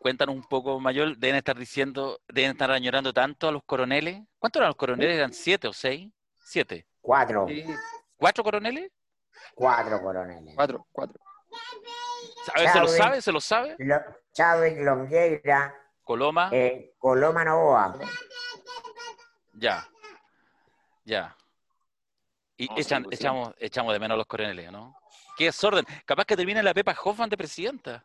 cuentan un poco mayor, deben estar diciendo, deben estar añorando tanto a los coroneles. ¿Cuántos eran los coroneles? ¿Eran siete o seis? Siete. Cuatro, ¿Cuatro coroneles? cuatro coroneles. Cuatro, cuatro. A ver, ¿se lo sabe? ¿Se lo sabe? Lo- Chadwick Longueira, Coloma, eh, Coloma Novoa. ya. Ya. Y No, echan- echamos, echamos de menos a los coroneles, ¿no? Qué desorden. Capaz que termine la Pepa Hoffman de presidenta.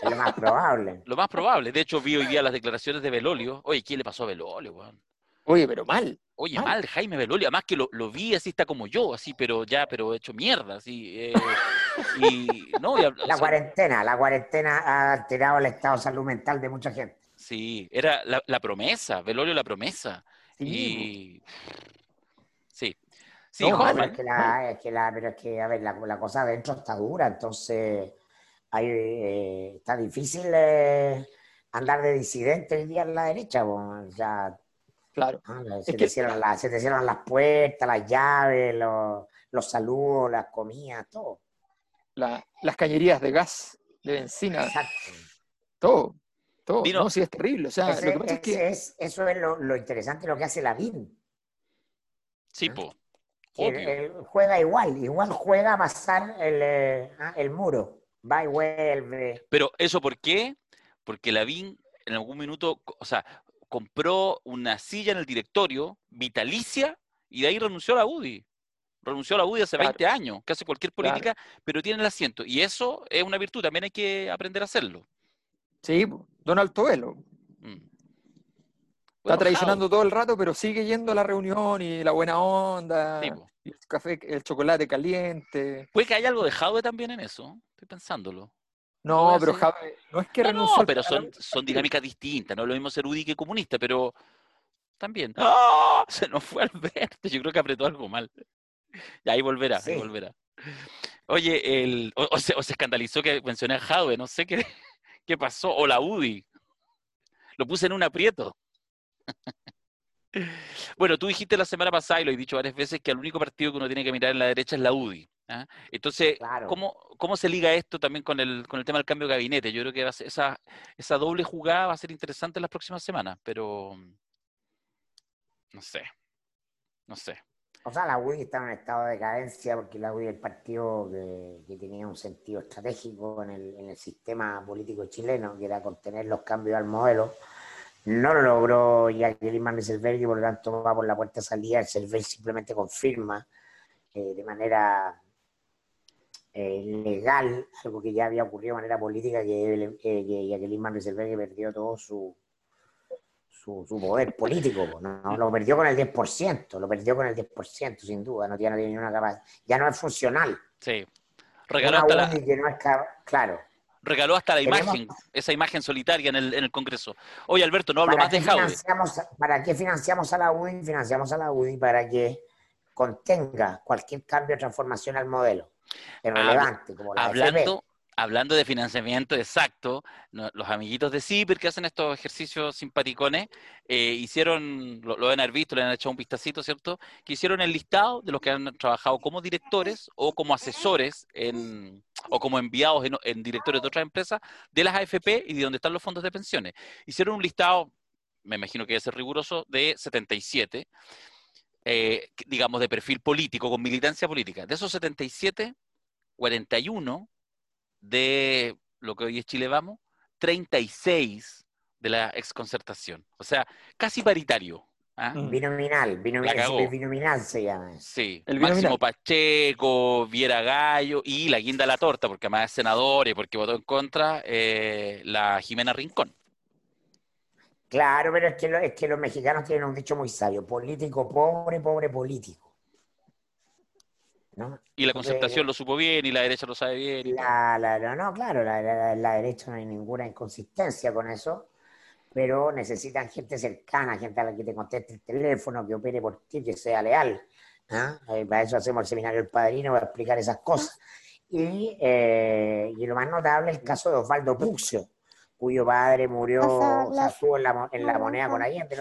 Es lo más probable. Lo más probable. De hecho, vi hoy día las declaraciones de Belolio. Oye, ¿qué le pasó a Belolio, weón? Oye, pero mal. Oye, Mal. mal, Jaime Belolio, además que lo, lo vi así, está como yo, así, pero ya, pero hecho mierda, así. eh, y, no, y hab- o La sea, cuarentena, la cuarentena ha alterado el estado de salud mental de mucha gente. sí, era la, la promesa, Belolio la promesa. Sí, y sí, No, Pero Hoffman, es que, la, es que la- pero es que, a ver, la, la cosa adentro está dura, entonces hay, eh, está difícil eh, andar de disidente hoy día en la derecha. po, O sea, claro. ah, se, Es te que- cierran las, se te cierran las puertas, las llaves, los, los saludos, las comidas, todo. La- las cañerías de gas, de benzina, Exacto. todo. Todo. Vino- No, sí, es terrible. O sea, Ese- lo que pasa es que. es- eso es lo, lo interesante lo que hace la BIN. sí, po, que obvio. él juega igual, igual juega a pasar el, eh, ah, el muro. Va y vuelve. Pero eso, ¿por qué? Porque Lavín en algún minuto, o sea, compró una silla en el directorio vitalicia y de ahí renunció a la UDI. Renunció a la UDI hace Claro. 20 años, que hace cualquier Claro. política, pero tiene el asiento. Y eso es una virtud, también hay que aprender a hacerlo. Sí, Donald Tobelo. Mm. Está traicionando todo el rato, pero sigue yendo a la reunión y la buena onda, sí, y el café, el chocolate caliente. Puede que haya algo de Jadwe también en eso, estoy pensándolo. No, pero Jadwe, no es que No, renunció no, pero son, dinámicas distintas, no es lo mismo ser UDI que comunista, pero también. ¡Ah! Se nos fue Alberto, yo creo que apretó algo mal. Ya ahí volverá, ahí volverá. Oye, el, o, o se, o se escandalizó que mencioné a Jadwe, no sé qué, qué pasó, o la UDI. Lo puse en un aprieto. Bueno, tú dijiste la semana pasada, y lo he dicho varias veces, que el único partido que uno tiene que mirar en la derecha es la UDI. ¿ah? Entonces, Claro. ¿cómo, ¿cómo se liga esto también con el, con el tema del cambio de gabinete? Yo creo que va a ser- esa, esa doble jugada va a ser interesante en las próximas semanas, pero no sé, no sé. O sea, la UDI está en un estado de decadencia porque la UDI es el partido que, que tenía un sentido estratégico en el, en el sistema político chileno, que era contener los cambios al modelo. No lo logró Jacqueline Van Rieselberg y por lo tanto va por la puerta de salida. El CERVEL simplemente confirma eh, de manera eh, legal algo que ya había ocurrido de manera política, que, eh, que Jacqueline Van perdió todo su, su, su poder político, po, ¿no? No, lo perdió con el 10%, lo perdió con el 10%, sin duda, no tiene ninguna capacidad, ya no es funcional. Sí. Regaló hasta la, que no es claro. Regaló hasta la imagen, esa imagen solitaria en el, en el Congreso. Oye, Alberto, no hablo ¿Para más de financiamos, ¿Para qué financiamos a la UDI? Financiamos a la UDI para que contenga cualquier cambio o transformación al modelo. Es relevante, como la. Hablando, hablando de financiamiento exacto, los amiguitos de CIPER que hacen estos ejercicios simpaticones, eh, hicieron, lo, lo haber visto, le han echado un vistacito, ¿cierto? Que hicieron el listado de los que han trabajado como directores o como asesores en, o como enviados en, directores de otras empresas de las AFP y de donde están los fondos de pensiones. Hicieron un listado, me imagino que debe ser riguroso, de 77, eh, digamos, de perfil político, con militancia política. De esos 77, 41 de lo que hoy es Chile Vamos, 36 de la exconcertación. O sea, casi paritario. ¿ah? Mm. Binominal, binominal, binominal se llama. Sí, El Máximo binominal. Pacheco, Viera Gallo y la guinda de la torta, porque además es senador y porque votó en contra, eh, la Jimena Rincón. Claro, pero es que, lo- es que los mexicanos tienen un dicho muy sabio, político pobre, pobre político. ¿No? Y la concertación lo supo bien y la derecha lo sabe bien. y. La, la- no, no, claro, la, la- la derecha no hay ninguna inconsistencia con eso, pero necesitan gente cercana, gente a la que te conteste el teléfono, que opere por ti, que sea leal. Eh, para eso hacemos el seminario del padrino, para explicar esas cosas. Y, eh, y lo más notable es el caso de Osvaldo Puxio, cuyo padre murió, o sea, estuvo en la, en la moneda con Allende.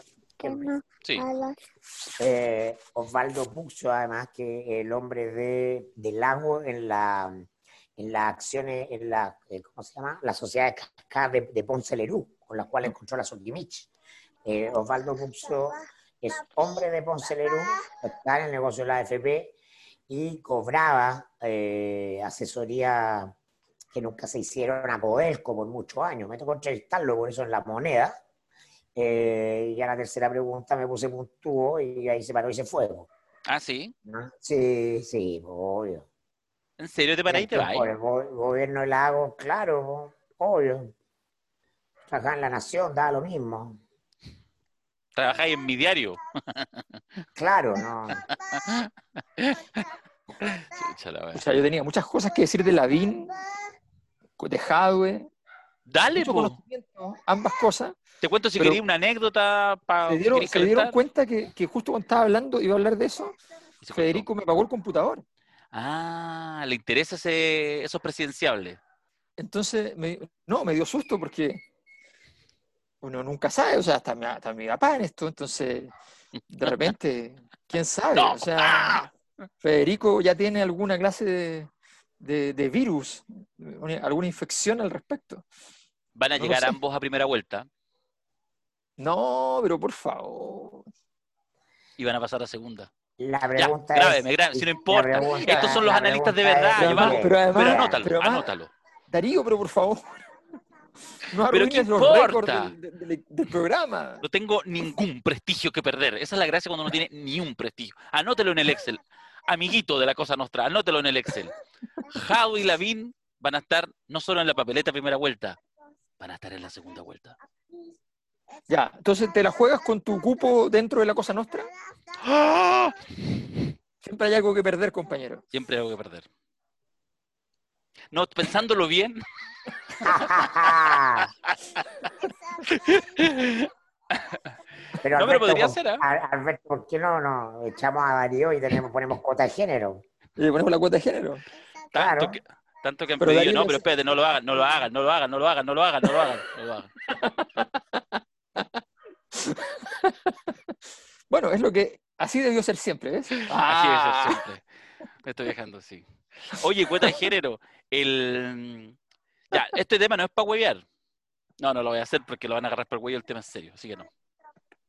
Eh, Osvaldo Puxo, además, que el hombre de, de Lago en la en las acciones, en la, eh, ¿cómo se llama? La sociedad de cascada de, de Ponce Lerú, con las cuales controla Soquimich. Eh, Osvaldo Puxo es hombre de Ponce Lerú, está en el negocio de la AFP y cobraba eh, asesoría que nunca se hicieron a Codelco por muchos años. Me tocó entrevistarlo por eso en la moneda. Eh, y a la tercera pregunta me puse puntúo y ahí se paró y se fue. po, ah, sí. Sí, sí, obvio. ¿En serio te paras y te vas? Por el go- gobierno de Lago, claro, obvio. Trabajar en la nación, da lo mismo. Trabajáis en mi diario. Claro, no. O sea, yo tenía muchas cosas que decir de Lavín, de Jadwe, Dale, mucho po. conocimiento, ambas cosas. Te cuento si queréis una anécdota para Se dieron, se dieron cuenta que, que justo cuando estaba hablando, iba a hablar de eso, Federico me pagó el computador. Ah, le interesa ese, esos presidenciables. Entonces, me- no, me dio susto porque uno nunca sabe, o sea, hasta mi, papá en esto, entonces, de repente, quién sabe, No. o sea, Federico ya tiene alguna clase de, de- de virus, una- alguna infección al respecto. Van a No llegar ambos a primera vuelta No, pero por favor. y van a pasar a segunda. La Ya, pregunta grábeme, es. grábeme, si no importa. pregunta- Estos son los analistas de verdad, es- Pero Iván. además- pero además- Pero anótalo, pero además- anótalo. Darío, pero por favor. no Pero ¿qué importa? del, del- del- programa. No tengo ningún prestigio que perder. Esa es la gracia cuando no tiene ni un prestigio. Anótelo en el Excel. Amiguito de la cosa nostra, anótelo en el Excel. Jao y Lavín van a estar no solo en la papeleta primera vuelta, van a estar en la segunda vuelta. Ya, entonces te la juegas con tu cupo dentro de la cosa nuestra. ¡Ah! Siempre hay algo que perder, compañero. Siempre hay algo que perder. No, pensándolo bien, Pero No, pero podría ¿por- ser, ¿ah? Al- Alberto, ¿por qué no nos echamos a Darío y tenemos, ponemos cuota de género? Y ponemos la cuota de género. tanto Claro. que, tanto que han Pero pedido, Darío no, no pero espérate, no lo hagan, no lo hagan, no lo hagan, no lo hagan, no lo hagan, no lo hagan, no lo hagan. Bueno, es lo que así debió ser siempre, ¿ves? Así Ah, debe ser siempre. Me estoy dejando así. Oye, cuota de género. El... Ya, este tema no es para huevear. No, no lo voy a hacer porque lo van a agarrar por huevo el tema es serio, así que no.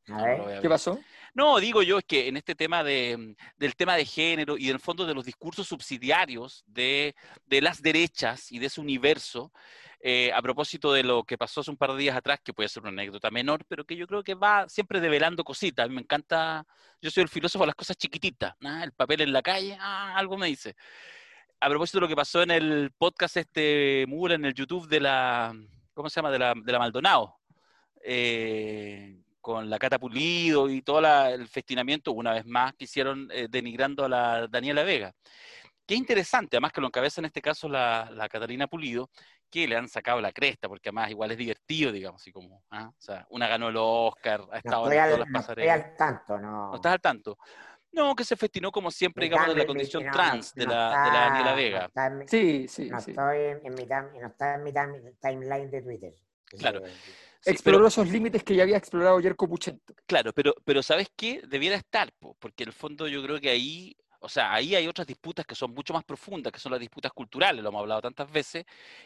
No, ¿Qué pasó? No, digo yo es que en este tema de, del tema de género y del fondo de los discursos subsidiarios de, de las derechas y de ese universo, eh, a propósito de lo que pasó hace un par de días atrás, que puede ser una anécdota menor, pero que yo creo que va siempre develando cositas. A mí me encanta, yo soy el filósofo de las cosas chiquititas, ah, el papel en la calle, ah, algo me dice. A propósito de lo que pasó en el podcast este Mura, en el YouTube de la, ¿cómo se llama? De la, de la Maldonado. Eh, con la Cata Pulido y todo el festinamiento, una vez más, que hicieron eh, denigrando a la Daniela Vega. Qué interesante, además que lo encabeza en este caso la, la Catalina Pulido, que le han sacado la cresta, porque además igual es divertido, digamos, así como, ¿ah? o sea, una ganó el Oscar, ha No estado estoy, en al, todas las no estoy pasarelas. al tanto, no. ¿No estás al tanto? No, que se festinó como siempre, Mi digamos, de la condición no, trans no de, la, está- de la Daniela no Vega. en Sí, sí, no sí. estoy en, en mi, time- no está en mi time- timeline de Twitter. Claro. Sí, Exploró pero- esos límites que ya había explorado Yerko Puchento. Claro, pero, pero ¿sabes qué? Debiera estar, po, porque en el fondo yo creo que ahí, o sea, ahí hay otras disputas que son mucho más profundas, que son las disputas culturales, lo hemos hablado tantas veces,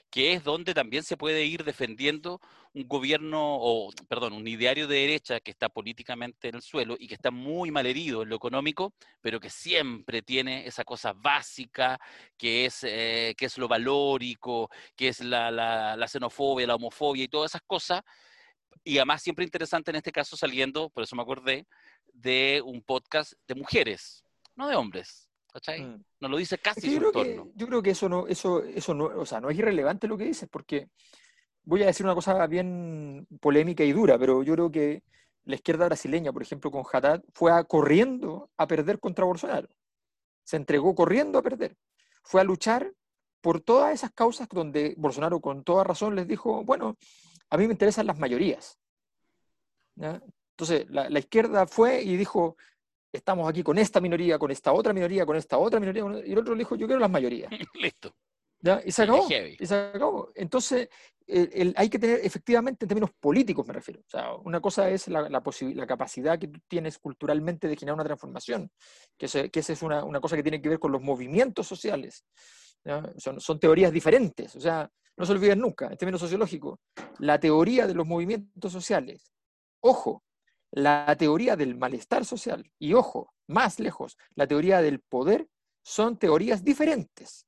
que es donde también se puede ir defendiendo un gobierno, o perdón, un ideario de derecha que está políticamente en el suelo y que está muy mal herido en lo económico, pero que siempre tiene esa cosa básica, que es, eh, que es lo valórico, que es la, la, la xenofobia, la homofobia y todas esas cosas, y además siempre interesante en este caso saliendo, por eso me acordé, de un podcast de mujeres, no de hombres. ¿Cachai? Mm. Nos lo dice Es casi que yo, su creo que, entorno. yo creo que eso no, eso, eso no, o sea, no es irrelevante lo que dices, porque voy a decir una cosa bien polémica y dura, pero yo creo que la izquierda brasileña, por ejemplo, con Haddad, fue a- corriendo a perder contra Bolsonaro. Se entregó corriendo a perder. Fue a luchar por todas esas causas donde Bolsonaro con toda razón les dijo, bueno, a mí me interesan las mayorías. ¿ya? Entonces, la, la izquierda fue y dijo, estamos aquí con esta minoría, con esta otra minoría, con esta otra minoría, y el otro le dijo, yo quiero las mayorías. Listo. ¿ya? Y se acabó. Y se acabó. Entonces, el- el- hay que tener, efectivamente, en términos políticos me refiero. O sea, una cosa es la, la, posi- la capacidad que tú tienes culturalmente de generar una transformación, que, esa es una, una cosa que tiene que ver con los movimientos sociales. ¿ya? Son, son teorías diferentes. O sea, no se olviden nunca, en términos sociológicos, la teoría de los movimientos sociales, ojo, la teoría del malestar social y, ojo, más lejos, la teoría del poder son teorías diferentes.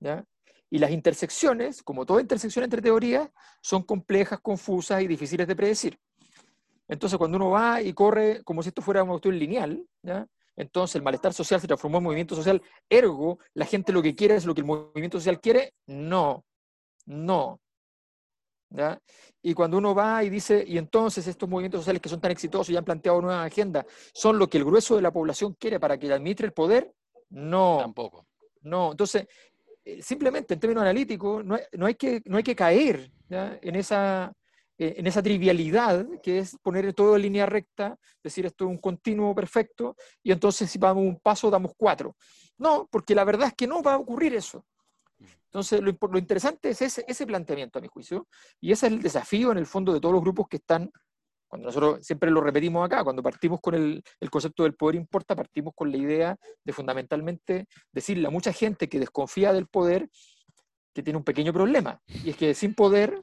¿ya? Y las intersecciones, como toda intersección entre teorías, son complejas, confusas y difíciles de predecir. Entonces, cuando uno va y corre como si esto fuera una cuestión lineal, ¿ya? entonces el malestar social se transformó en movimiento social, ergo, la gente lo que quiere es lo que el movimiento social quiere, no, no. ¿Ya? Y cuando uno va y dice, y entonces estos movimientos sociales que son tan exitosos y han planteado nuevas agendas, son lo que el grueso de la población quiere para que administre el poder, no. Tampoco. No, entonces, eh, simplemente en términos analíticos, no hay, no hay que, no hay que caer ¿ya? En, esa, eh, en esa trivialidad que es poner todo en línea recta, decir esto es un continuo perfecto, y entonces si vamos un paso damos cuatro. No, porque la verdad es que no va a ocurrir eso. Entonces, lo, lo interesante es ese, ese planteamiento, a mi juicio, y ese es el desafío en el fondo de todos los grupos que están, cuando nosotros siempre lo repetimos acá, cuando partimos con el, el concepto del poder importa, partimos con la idea de fundamentalmente decirle a mucha gente que desconfía del poder que tiene un pequeño problema, y es que sin poder,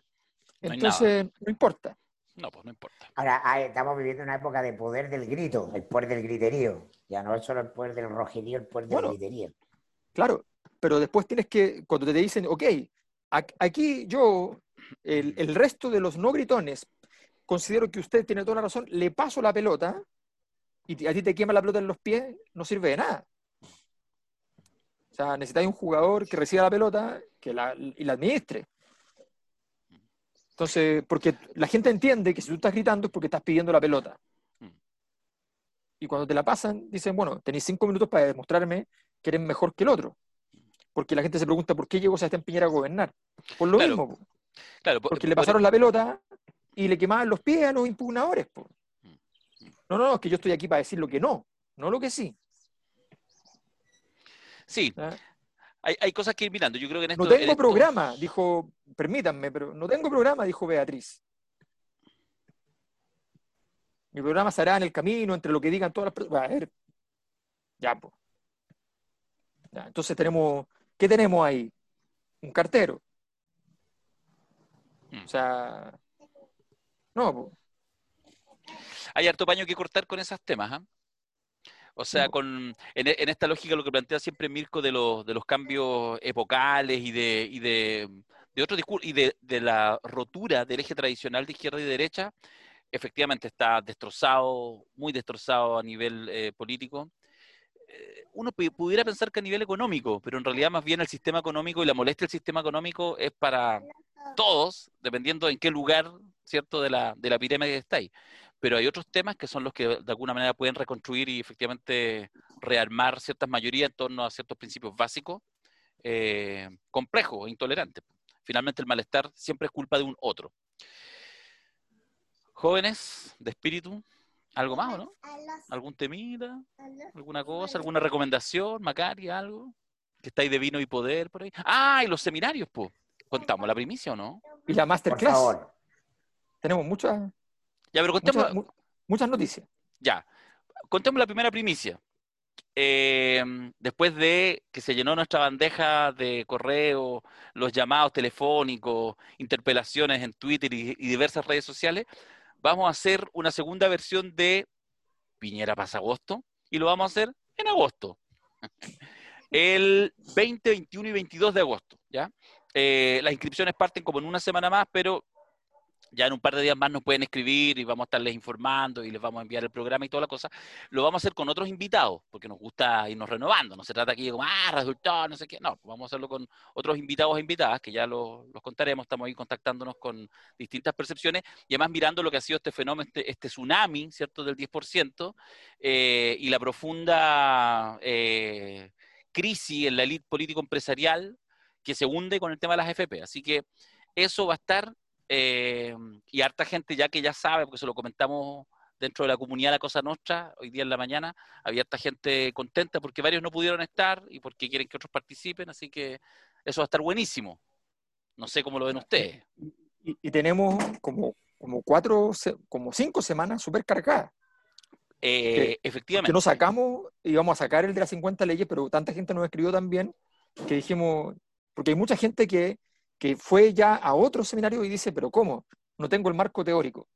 entonces no importa. No, pues no importa. Ahora, ah, estamos viviendo una época de poder del grito, el poder del griterío. Ya no es solo el poder del rojerío, el poder del Bueno. griterío. Claro, pero después tienes que, cuando te dicen, ok, aquí yo el, el resto de los no gritones, considero que usted tiene toda la razón, le paso la pelota y a ti te quema la pelota en los pies, no sirve de nada. O sea, necesitáis un jugador que reciba la pelota que la, y la administre. Entonces, porque la gente entiende que si tú estás gritando es porque estás pidiendo la pelota. Y cuando te la pasan, dicen, bueno, tenéis cinco minutos para demostrarme que eres mejor que el otro. Porque la gente se pregunta, ¿por qué llegó Sebastián Piñera a gobernar? Por lo Claro. mismo. Claro, por- Porque le por- pasaron la pelota y le quemaban los pies a los impugnadores. po. No, no, es que yo estoy aquí para decir lo que no, no lo que sí. Sí, ¿ah? hay, hay cosas que ir mirando. Yo creo que en esto. No en tengo esto- programa, dijo, permítanme, pero no tengo programa, dijo Beatriz. Mi programa se hará en el camino, entre lo que digan todas las personas. A ver, ya, pues. Ya, entonces tenemos, ¿qué tenemos ahí? Un cartero. Mm. O sea, no, po. Hay harto paño que cortar con esos temas, ¿ah? O sea, con, en, en esta lógica lo que plantea siempre Mirko de los, de los cambios epocales y de, y de, de otro discurso y de, de la rotura del eje tradicional de izquierda y derecha, efectivamente está destrozado, muy destrozado a nivel eh, político. Eh, Uno pu- pudiera pensar que a nivel económico, pero en realidad más bien el sistema económico y la molestia del sistema económico es para todos, dependiendo en qué lugar, ¿cierto?, de la, de la pirámide estáis. Pero hay otros temas que son los que de alguna manera pueden reconstruir y efectivamente rearmar ciertas mayorías en torno a ciertos principios básicos, eh, complejos e intolerantes. Finalmente el malestar siempre es culpa de un otro. Jóvenes de espíritu, ¿algo más o no? ¿Algún temida? ¿Alguna cosa? ¿Alguna recomendación? ¿Macari? ¿Algo? ¿Que estáis de vino y poder por ahí? Ah, y los seminarios, pues. ¿Contamos la primicia o no? Y la Por masterclass. favor. Tenemos muchas, Ya, pero contemos, muchas, mu- muchas noticias. Ya, contemos la primera primicia. Eh, después de que se llenó nuestra bandeja de correo, los llamados telefónicos, interpelaciones en Twitter y, y diversas redes sociales, vamos a hacer una segunda versión de Piñera pasa agosto y lo vamos a hacer en agosto. El 20, 21 y 22 de agosto, ¿ya? Eh, las inscripciones parten como en una semana más, pero ya en un par de días más nos pueden escribir y vamos a estarles informando y les vamos a enviar el programa y toda la cosa. Lo vamos a hacer con otros invitados, porque nos gusta irnos renovando. No se trata aquí de como, ah, resultados, no sé qué. No, vamos a hacerlo con otros invitados e invitadas, que ya lo- los contaremos. Estamos ahí contactándonos con distintas percepciones y además mirando lo que ha sido este fenómeno, este, este tsunami, ¿cierto?, del 10%, eh, y la profunda eh, crisis en la élite político-empresarial que se hunde con el tema de las FP. Así que eso va a estar eh, y harta gente ya que ya sabe, porque se lo comentamos dentro de la comunidad La Cosa Nostra, hoy día en la mañana, había harta gente contenta porque varios no pudieron estar y porque quieren que otros participen, así que eso va a estar buenísimo. No sé cómo lo ven ustedes. Y, y tenemos como, como cuatro, como cinco semanas súper cargadas. Eh, Que efectivamente. no sacamos, íbamos a sacar el de las 50 leyes, pero tanta gente nos escribió también que dijimos, porque hay mucha gente que, que fue ya a otro seminario y dice, pero ¿cómo? No tengo el marco teórico.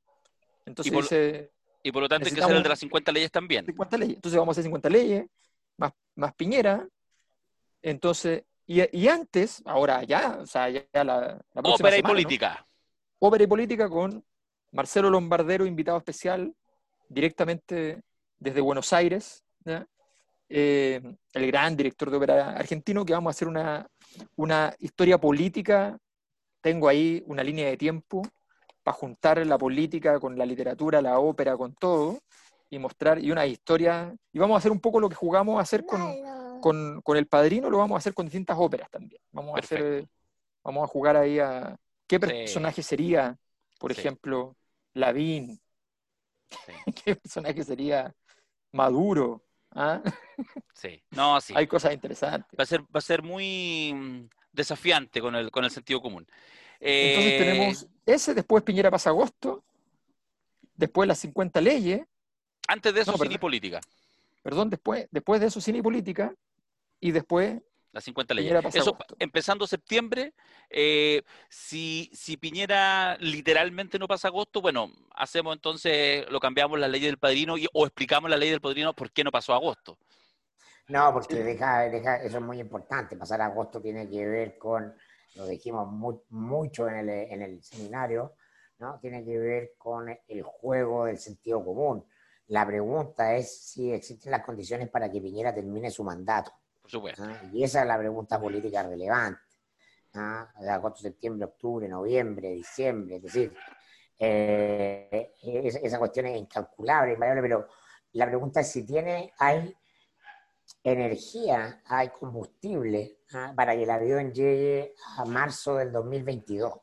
Entonces Y por- dice, Y por lo tanto hay que hacer el de las 50 leyes también. 50 leyes. Entonces vamos a hacer 50 leyes, más, más Piñera. Entonces, y, y antes, ahora ya, o sea, ya la, la próxima Ópera y semana, ¿no? política. Ópera y Política con Marcelo Lombardero, invitado especial, directamente desde Buenos Aires, ¿ya? Eh, el gran director de ópera argentino, que vamos a hacer una, una historia política. Tengo ahí una línea de tiempo para juntar la política con la literatura, la ópera, con todo, y mostrar, y una historia, y vamos a hacer un poco lo que jugamos a hacer con, con, con El Padrino, lo vamos a hacer con distintas óperas también. Vamos a hacer, vamos a jugar ahí a qué personaje sería, por Sí. ejemplo, Lavín, Sí, qué personaje sería Maduro. ¿Ah? sí. No, sí. Hay cosas interesantes. Va a ser, va a ser muy mm, desafiante con el, con el sentido común. Entonces Eh, tenemos ese, después Piñera pasa agosto, después las 50 leyes, Antes de eso, No, cine y política. perdón, después, después de eso cine y política, y después Las 50 leyes. Eso, agosto. empezando septiembre, eh, si, si Piñera literalmente no pasa agosto, bueno, hacemos entonces, lo cambiamos la ley del padrino y, o explicamos la ley del padrino por qué no pasó agosto. No, porque deja, deja, eso es muy importante. Pasar agosto tiene que ver con lo dijimos mucho en el, en el seminario, ¿no? tiene que ver con el juego del sentido común. La pregunta es si existen las condiciones para que Piñera termine su mandato. Por supuesto. Y esa es la pregunta política relevante. De agosto, septiembre, octubre, noviembre, diciembre. Es decir, eh, esa cuestión es incalculable, pero la pregunta es si tiene, hay energía, hay combustible para que el avión llegue a marzo del 2022.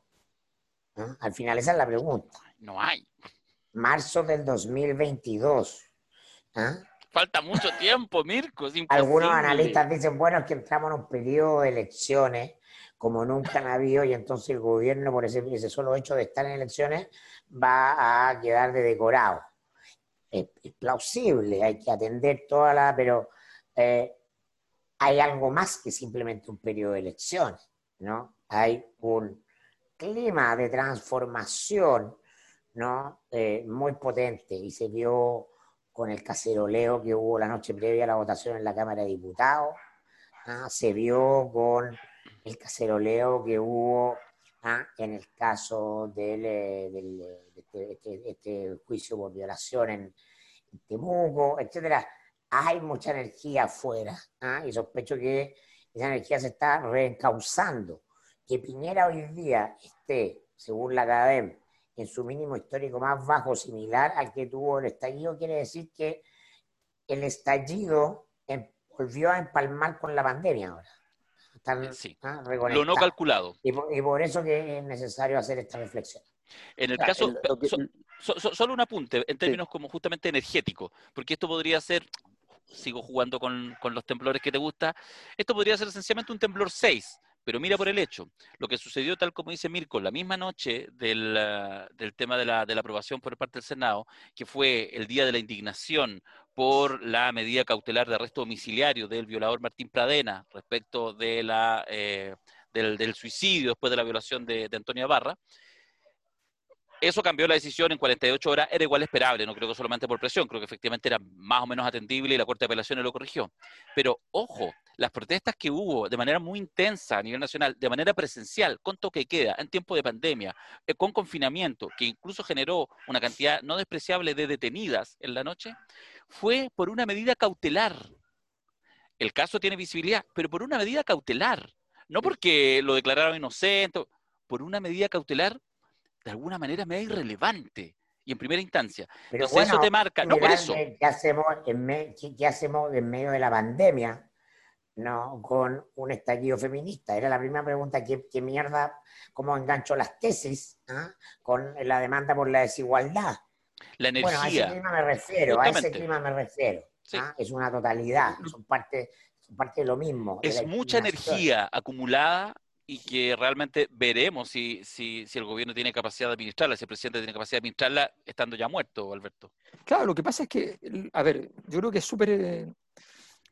Al final esa es la pregunta. No hay. Marzo del 2022. Falta mucho tiempo, Mirko. Algunos analistas dicen, bueno, es que entramos en un periodo de elecciones como nunca han habido y entonces el gobierno, por ese, ese solo hecho de estar en elecciones, va a quedar de decorado. Es, plausible, hay que atender toda la... pero eh, hay algo más que simplemente un periodo de elecciones, ¿no? Hay un clima de transformación, ¿no? Eh, muy potente y se vio con el caceroleo que hubo la noche previa a la votación en la Cámara de Diputados, ¿ah? se vio con el caceroleo que hubo ¿ah? en el caso del, eh, de este, este, este, juicio por violación en, Temuco, etcétera. Hay mucha energía afuera ¿ah? y sospecho que esa energía se está reencauzando. Que Piñera hoy día esté, según la academia, en su mínimo histórico más bajo, similar al que tuvo el estallido, quiere decir que el estallido volvió a empalmar con la pandemia ahora. ¿ah? Lo no calculado. Y por, eso que es necesario hacer esta reflexión. En el caso, solo un apunte en términos como justamente energético, porque esto podría ser, sigo jugando con, con, los temblores que te gusta, esto podría ser esencialmente un temblor 6, pero mira por el hecho, lo que sucedió tal como dice Mirko, la misma noche del, ah, del tema de la, de la, aprobación por parte del Senado, que fue el día de la indignación por la medida cautelar de arresto domiciliario del violador Martín Pradena respecto de la, eh, del, suicidio después de la violación de, de Antonio Barra, eso cambió la decisión en 48 horas, era igual esperable, no creo que solamente por presión, creo que efectivamente era más o menos atendible y la Corte de Apelaciones lo corrigió. Pero ojo, las protestas que hubo de manera muy intensa a nivel nacional, de manera presencial, con toque queda, en tiempo de pandemia, eh, con confinamiento, que incluso generó una cantidad no despreciable de detenidas en la noche, fue por una medida cautelar. El caso tiene visibilidad, pero por una medida cautelar, no porque lo declararon inocente, por una medida cautelar de alguna manera me da irrelevante y en primera instancia. Pero Entonces eso te marca, no por eso. ¿qué hacemos, en ¿Qué hacemos en medio de la pandemia? ¿No? con un estallido feminista. Era la primera pregunta, ¿qué, qué mierda, cómo engancho las tesis ¿ah? con la demanda por la desigualdad? La energía. Bueno, a ese clima me refiero, a ese clima me refiero. ¿ah? Es una totalidad, son parte, son parte de lo mismo. Es mucha energía acumulada y que realmente veremos si, si, si, el gobierno tiene capacidad de administrarla, si el presidente tiene capacidad de administrarla estando ya muerto, Alberto. Claro, lo que pasa es que, a ver, yo creo que es súper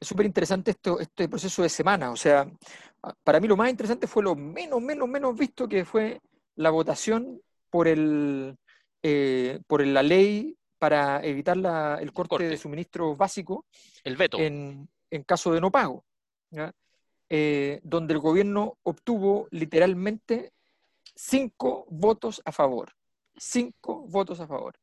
es súper interesante esto, este proceso de semana. O sea, para mí lo más interesante fue lo menos, menos, menos visto que fue la votación por, el, eh, por la ley para evitar la, el, corte de suministros básicos. El veto. En, en caso de no pago. ¿ya? Eh, donde el gobierno obtuvo literalmente cinco votos a favor. Cinco votos a favor.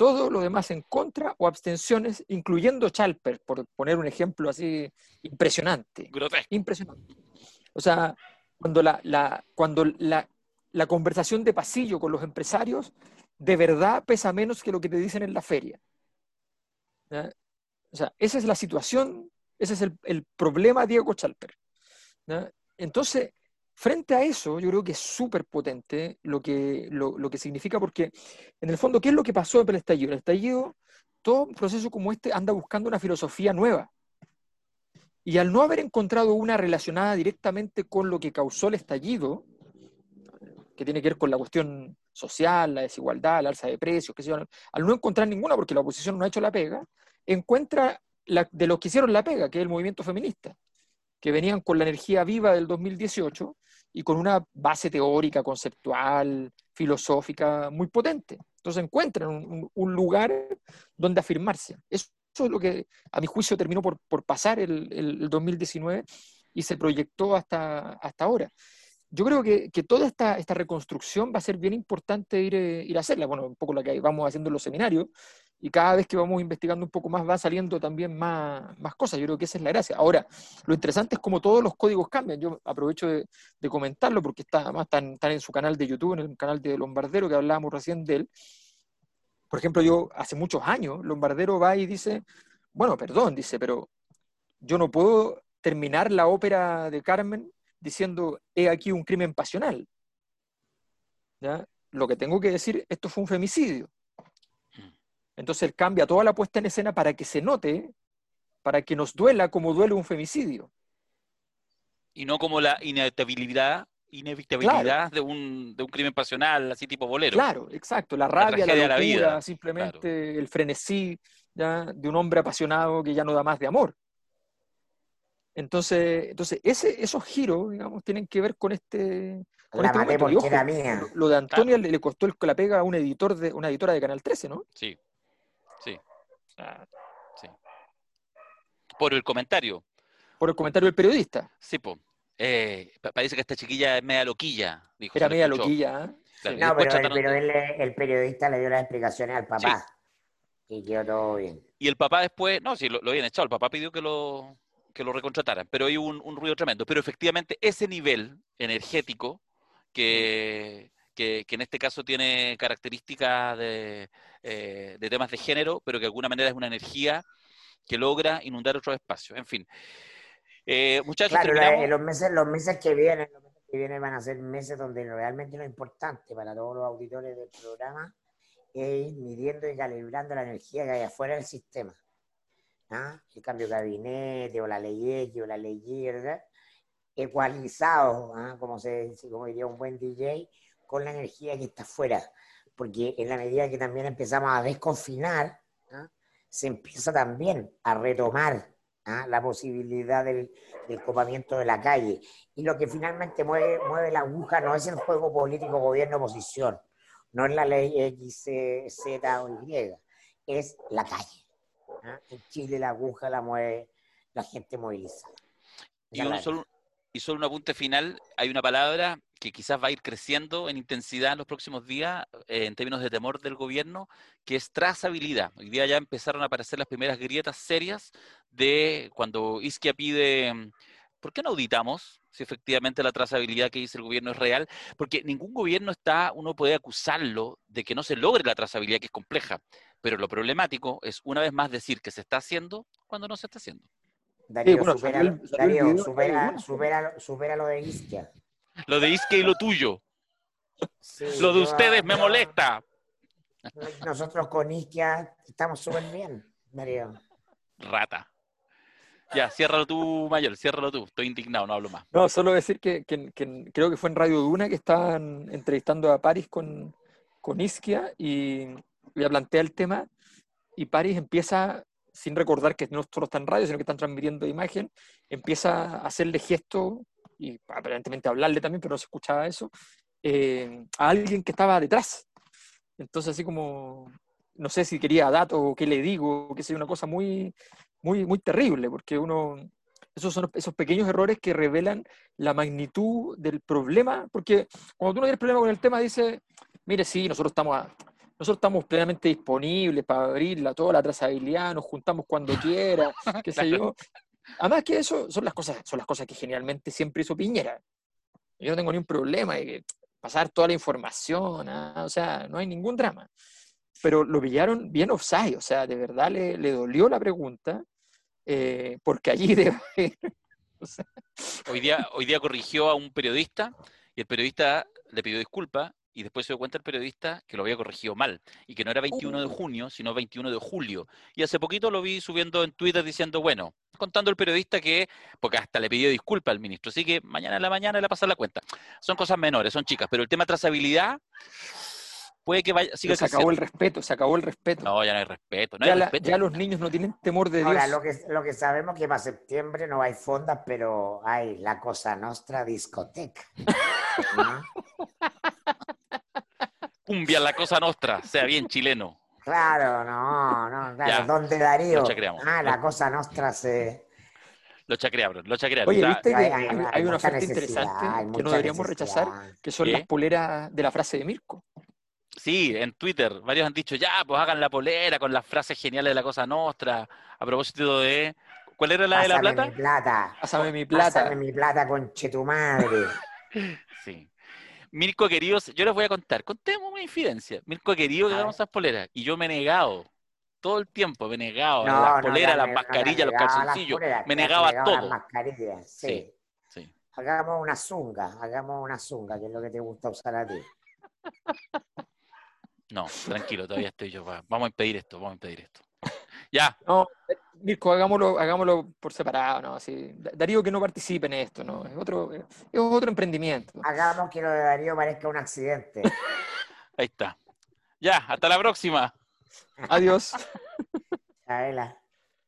Todo lo demás en contra o abstenciones, incluyendo Chalper, por poner un ejemplo así impresionante. Impresionante. O sea, cuando la, la, cuando la, la conversación de pasillo con los empresarios de verdad pesa menos que lo que te dicen en la feria. O sea, esa es la situación ese es el, problema Diego Chalper. Entonces, frente a eso, yo creo que es súper potente lo que, lo, que significa, porque en el fondo, ¿qué es lo que pasó en el estallido? El estallido, todo un proceso como este anda buscando una filosofía nueva. Y al no haber encontrado una relacionada directamente con lo que causó el estallido, que tiene que ver con la cuestión social, la desigualdad, la alza de precios, que al no encontrar ninguna, porque la oposición no ha hecho la pega, encuentra de los que hicieron la pega, que es el movimiento feminista, que venían con la energía viva del 2018 y con una base teórica, conceptual, filosófica muy potente. Entonces encuentran un, lugar donde afirmarse. Eso, es lo que a mi juicio terminó por, pasar el, 2019 y se proyectó hasta, hasta ahora. yo creo que, que toda esta, esta, reconstrucción va a ser bien importante ir, eh, ir a hacerla. Bueno, un poco la que vamos haciendo en los seminarios, y cada vez que vamos investigando un poco más va saliendo también más, más cosas. Yo creo que esa es la gracia. Ahora, lo interesante es como todos los códigos cambian. Yo aprovecho de, de comentarlo porque está, además están, están, en su canal de YouTube, en el canal de Lombardero, que hablábamos recién de él. Por ejemplo, yo hace muchos años, Lombardero va y dice, bueno, perdón, dice, pero yo no puedo terminar la ópera de Carmen diciendo, he aquí un crimen pasional. ¿Ya? Lo que tengo que decir, esto fue un femicidio. Entonces él cambia toda la puesta en escena para que se note, para que nos duela como duele un femicidio. Y no como la inevitabilidad, inevitabilidad claro. de, un, de, un, crimen pasional, así tipo bolero. Claro, exacto. La rabia, la, la locura, la vida. simplemente claro. el frenesí ¿ya? de un hombre apasionado que ya no da más de amor. Entonces, entonces ese, esos giros, digamos, tienen que ver con este, con la este mía. Lo de Antonio claro. le, le, costó el, la pega a un editor de, una editora de Canal 13, ¿no? Sí, sí. Ah, sí. Por el comentario. Por el comentario del periodista. Sí, pues. Eh, parece que esta chiquilla es media loquilla. Dijo, era media loquilla. ¿eh? Claro, no, pero, el, pero él, el, periodista le dio las explicaciones al papá. Sí. Y quedó todo bien. Y el papá después, no, sí, lo, lo habían echado. El papá pidió que lo, que lo recontrataran, pero hay un, un, ruido tremendo. Pero efectivamente ese nivel energético que, que, que en este caso tiene características de, eh, de, temas de género, pero que de alguna manera es una energía que logra inundar otros espacios. En fin. Eh, muchachos, claro, terminamos... los, meses, los meses que vienen, los meses que vienen van a ser meses donde realmente lo importante para todos los auditores del programa es ir midiendo y calibrando la energía que hay afuera del sistema. ¿ah? el cambio de gabinete, o la ley X, o la ley Y, ¿verdad? ecualizado, ¿ah? como, se, como diría un buen DJ, con la energía que está afuera. Porque en la medida que también empezamos a desconfinar, ¿ah? se empieza también a retomar la posibilidad del, del, copamiento de la calle. Y lo que finalmente mueve, mueve la aguja no es el juego político gobierno-oposición, no es la ley X, Z o Y, es la calle. ¿ah? En Chile la aguja la mueve la gente movilizada. Y, un solo, y solo un apunte final, hay una palabra que quizás va a ir creciendo en intensidad en los próximos días eh, en términos de temor del gobierno, que es trazabilidad. Hoy día ya empezaron a aparecer las primeras grietas serias de cuando Isquia pide, ¿por qué no auditamos si efectivamente la trazabilidad que dice el gobierno es real? Porque ningún gobierno está, uno puede acusarlo de que no se logre la trazabilidad que es compleja, pero lo problemático es una vez más decir que se está haciendo cuando no se está haciendo. Darío, sí, bueno, supera, salió, salió Darío video, supera, bueno. supera, supera, lo de Isquia. Lo de Isquia y lo tuyo. Sí, lo de ustedes me molesta. Nosotros con Isquia estamos súper bien, Darío. Rata. Ya, ciérralo tú, Mayor, ciérralo tú. Estoy indignado, no hablo más. No, solo decir que, que, que creo que fue en Radio Duna que estaban entrevistando a París con, con Isquia y le plantea el tema y París empieza sin recordar que no solo está en radio, sino que están transmitiendo imagen, empieza a hacerle gesto y aparentemente hablarle también, pero no se escuchaba eso, eh, a alguien que estaba detrás. Entonces, así como, no sé si quería datos o qué le digo, que sea una cosa muy, muy, muy terrible, porque uno, esos son esos pequeños errores que revelan la magnitud del problema, porque cuando tú no tienes problema con el tema, dice, mire, sí, nosotros estamos nosotros estamos plenamente disponibles para abrirla, toda la trazabilidad, nos juntamos cuando quiera, qué sé yo. Además que eso son las cosas, son las cosas que generalmente siempre hizo Piñera. Yo no tengo ningún problema de pasar toda la información, ¿ah? o sea, no hay ningún drama. Pero lo pillaron bien offside, o sea, de verdad le, le dolió la pregunta, eh, porque allí debe o sea. hoy, día, hoy día corrigió a un periodista y el periodista le pidió disculpas y después se dio cuenta el periodista que lo había corregido mal y que no era 21 de junio, sino 21 de julio. Y hace poquito lo vi subiendo en Twitter diciendo, bueno, contando el periodista que, porque hasta le pidió disculpas al ministro, así que mañana en la mañana le va a pasar la cuenta. Son cosas menores, son chicas, pero el tema de trazabilidad puede que vaya, siga Se acabó el respeto, se acabó el respeto. No, ya no hay respeto. No ya, hay la, respeto. ya, los niños no tienen temor de Ahora, Dios. lo que, lo que sabemos que para septiembre no hay fondas, pero hay la Cosa Nostra discoteca. ¿no? cumbia la cosa nostra, sea bien chileno. Claro, no, no, claro. ¿Dónde Darío? Lo chacreamos. Ah, la cosa nostra se. Lo chacrearon, lo chacrearon. Oye, ¿viste que Hay- hay, hay- hay hay una oferta interesante que no deberíamos rechazar, que son ¿Qué? las poleras de la frase de Mirko? Sí, en Twitter, varios han dicho, ya, pues hagan la polera con las frases geniales de la cosa nostra. A propósito de. ¿Cuál era la de la plata? mi plata. Pásame mi plata. Pásame mi plata, conche tu madre. Sí. Mirko querido, yo les voy a contar, contemos una infidencia. Mirko querido que ver. esas poleras. Y yo me he negado. Todo el tiempo me he negado. No, a las no, poleras, las mascarillas, los calzoncillos. poleras, Me negaba a a las todo. mascarillas, sí. Sí. Sí. Hagamos una zunga, hagamos una zunga, que es lo que te gusta usar a ti. No, tranquilo, todavía estoy yo. va. Vamos a impedir esto, vamos a impedir esto. Ya, No, Mirko, hagámoslo, hagámoslo por separado, ¿no? Así, Da- Darío que no participe en esto, ¿no? Es otro, es otro emprendimiento. Hagamos que lo de Darío parezca un accidente. ahí está. Ya, hasta la próxima. Adiós. Chabela.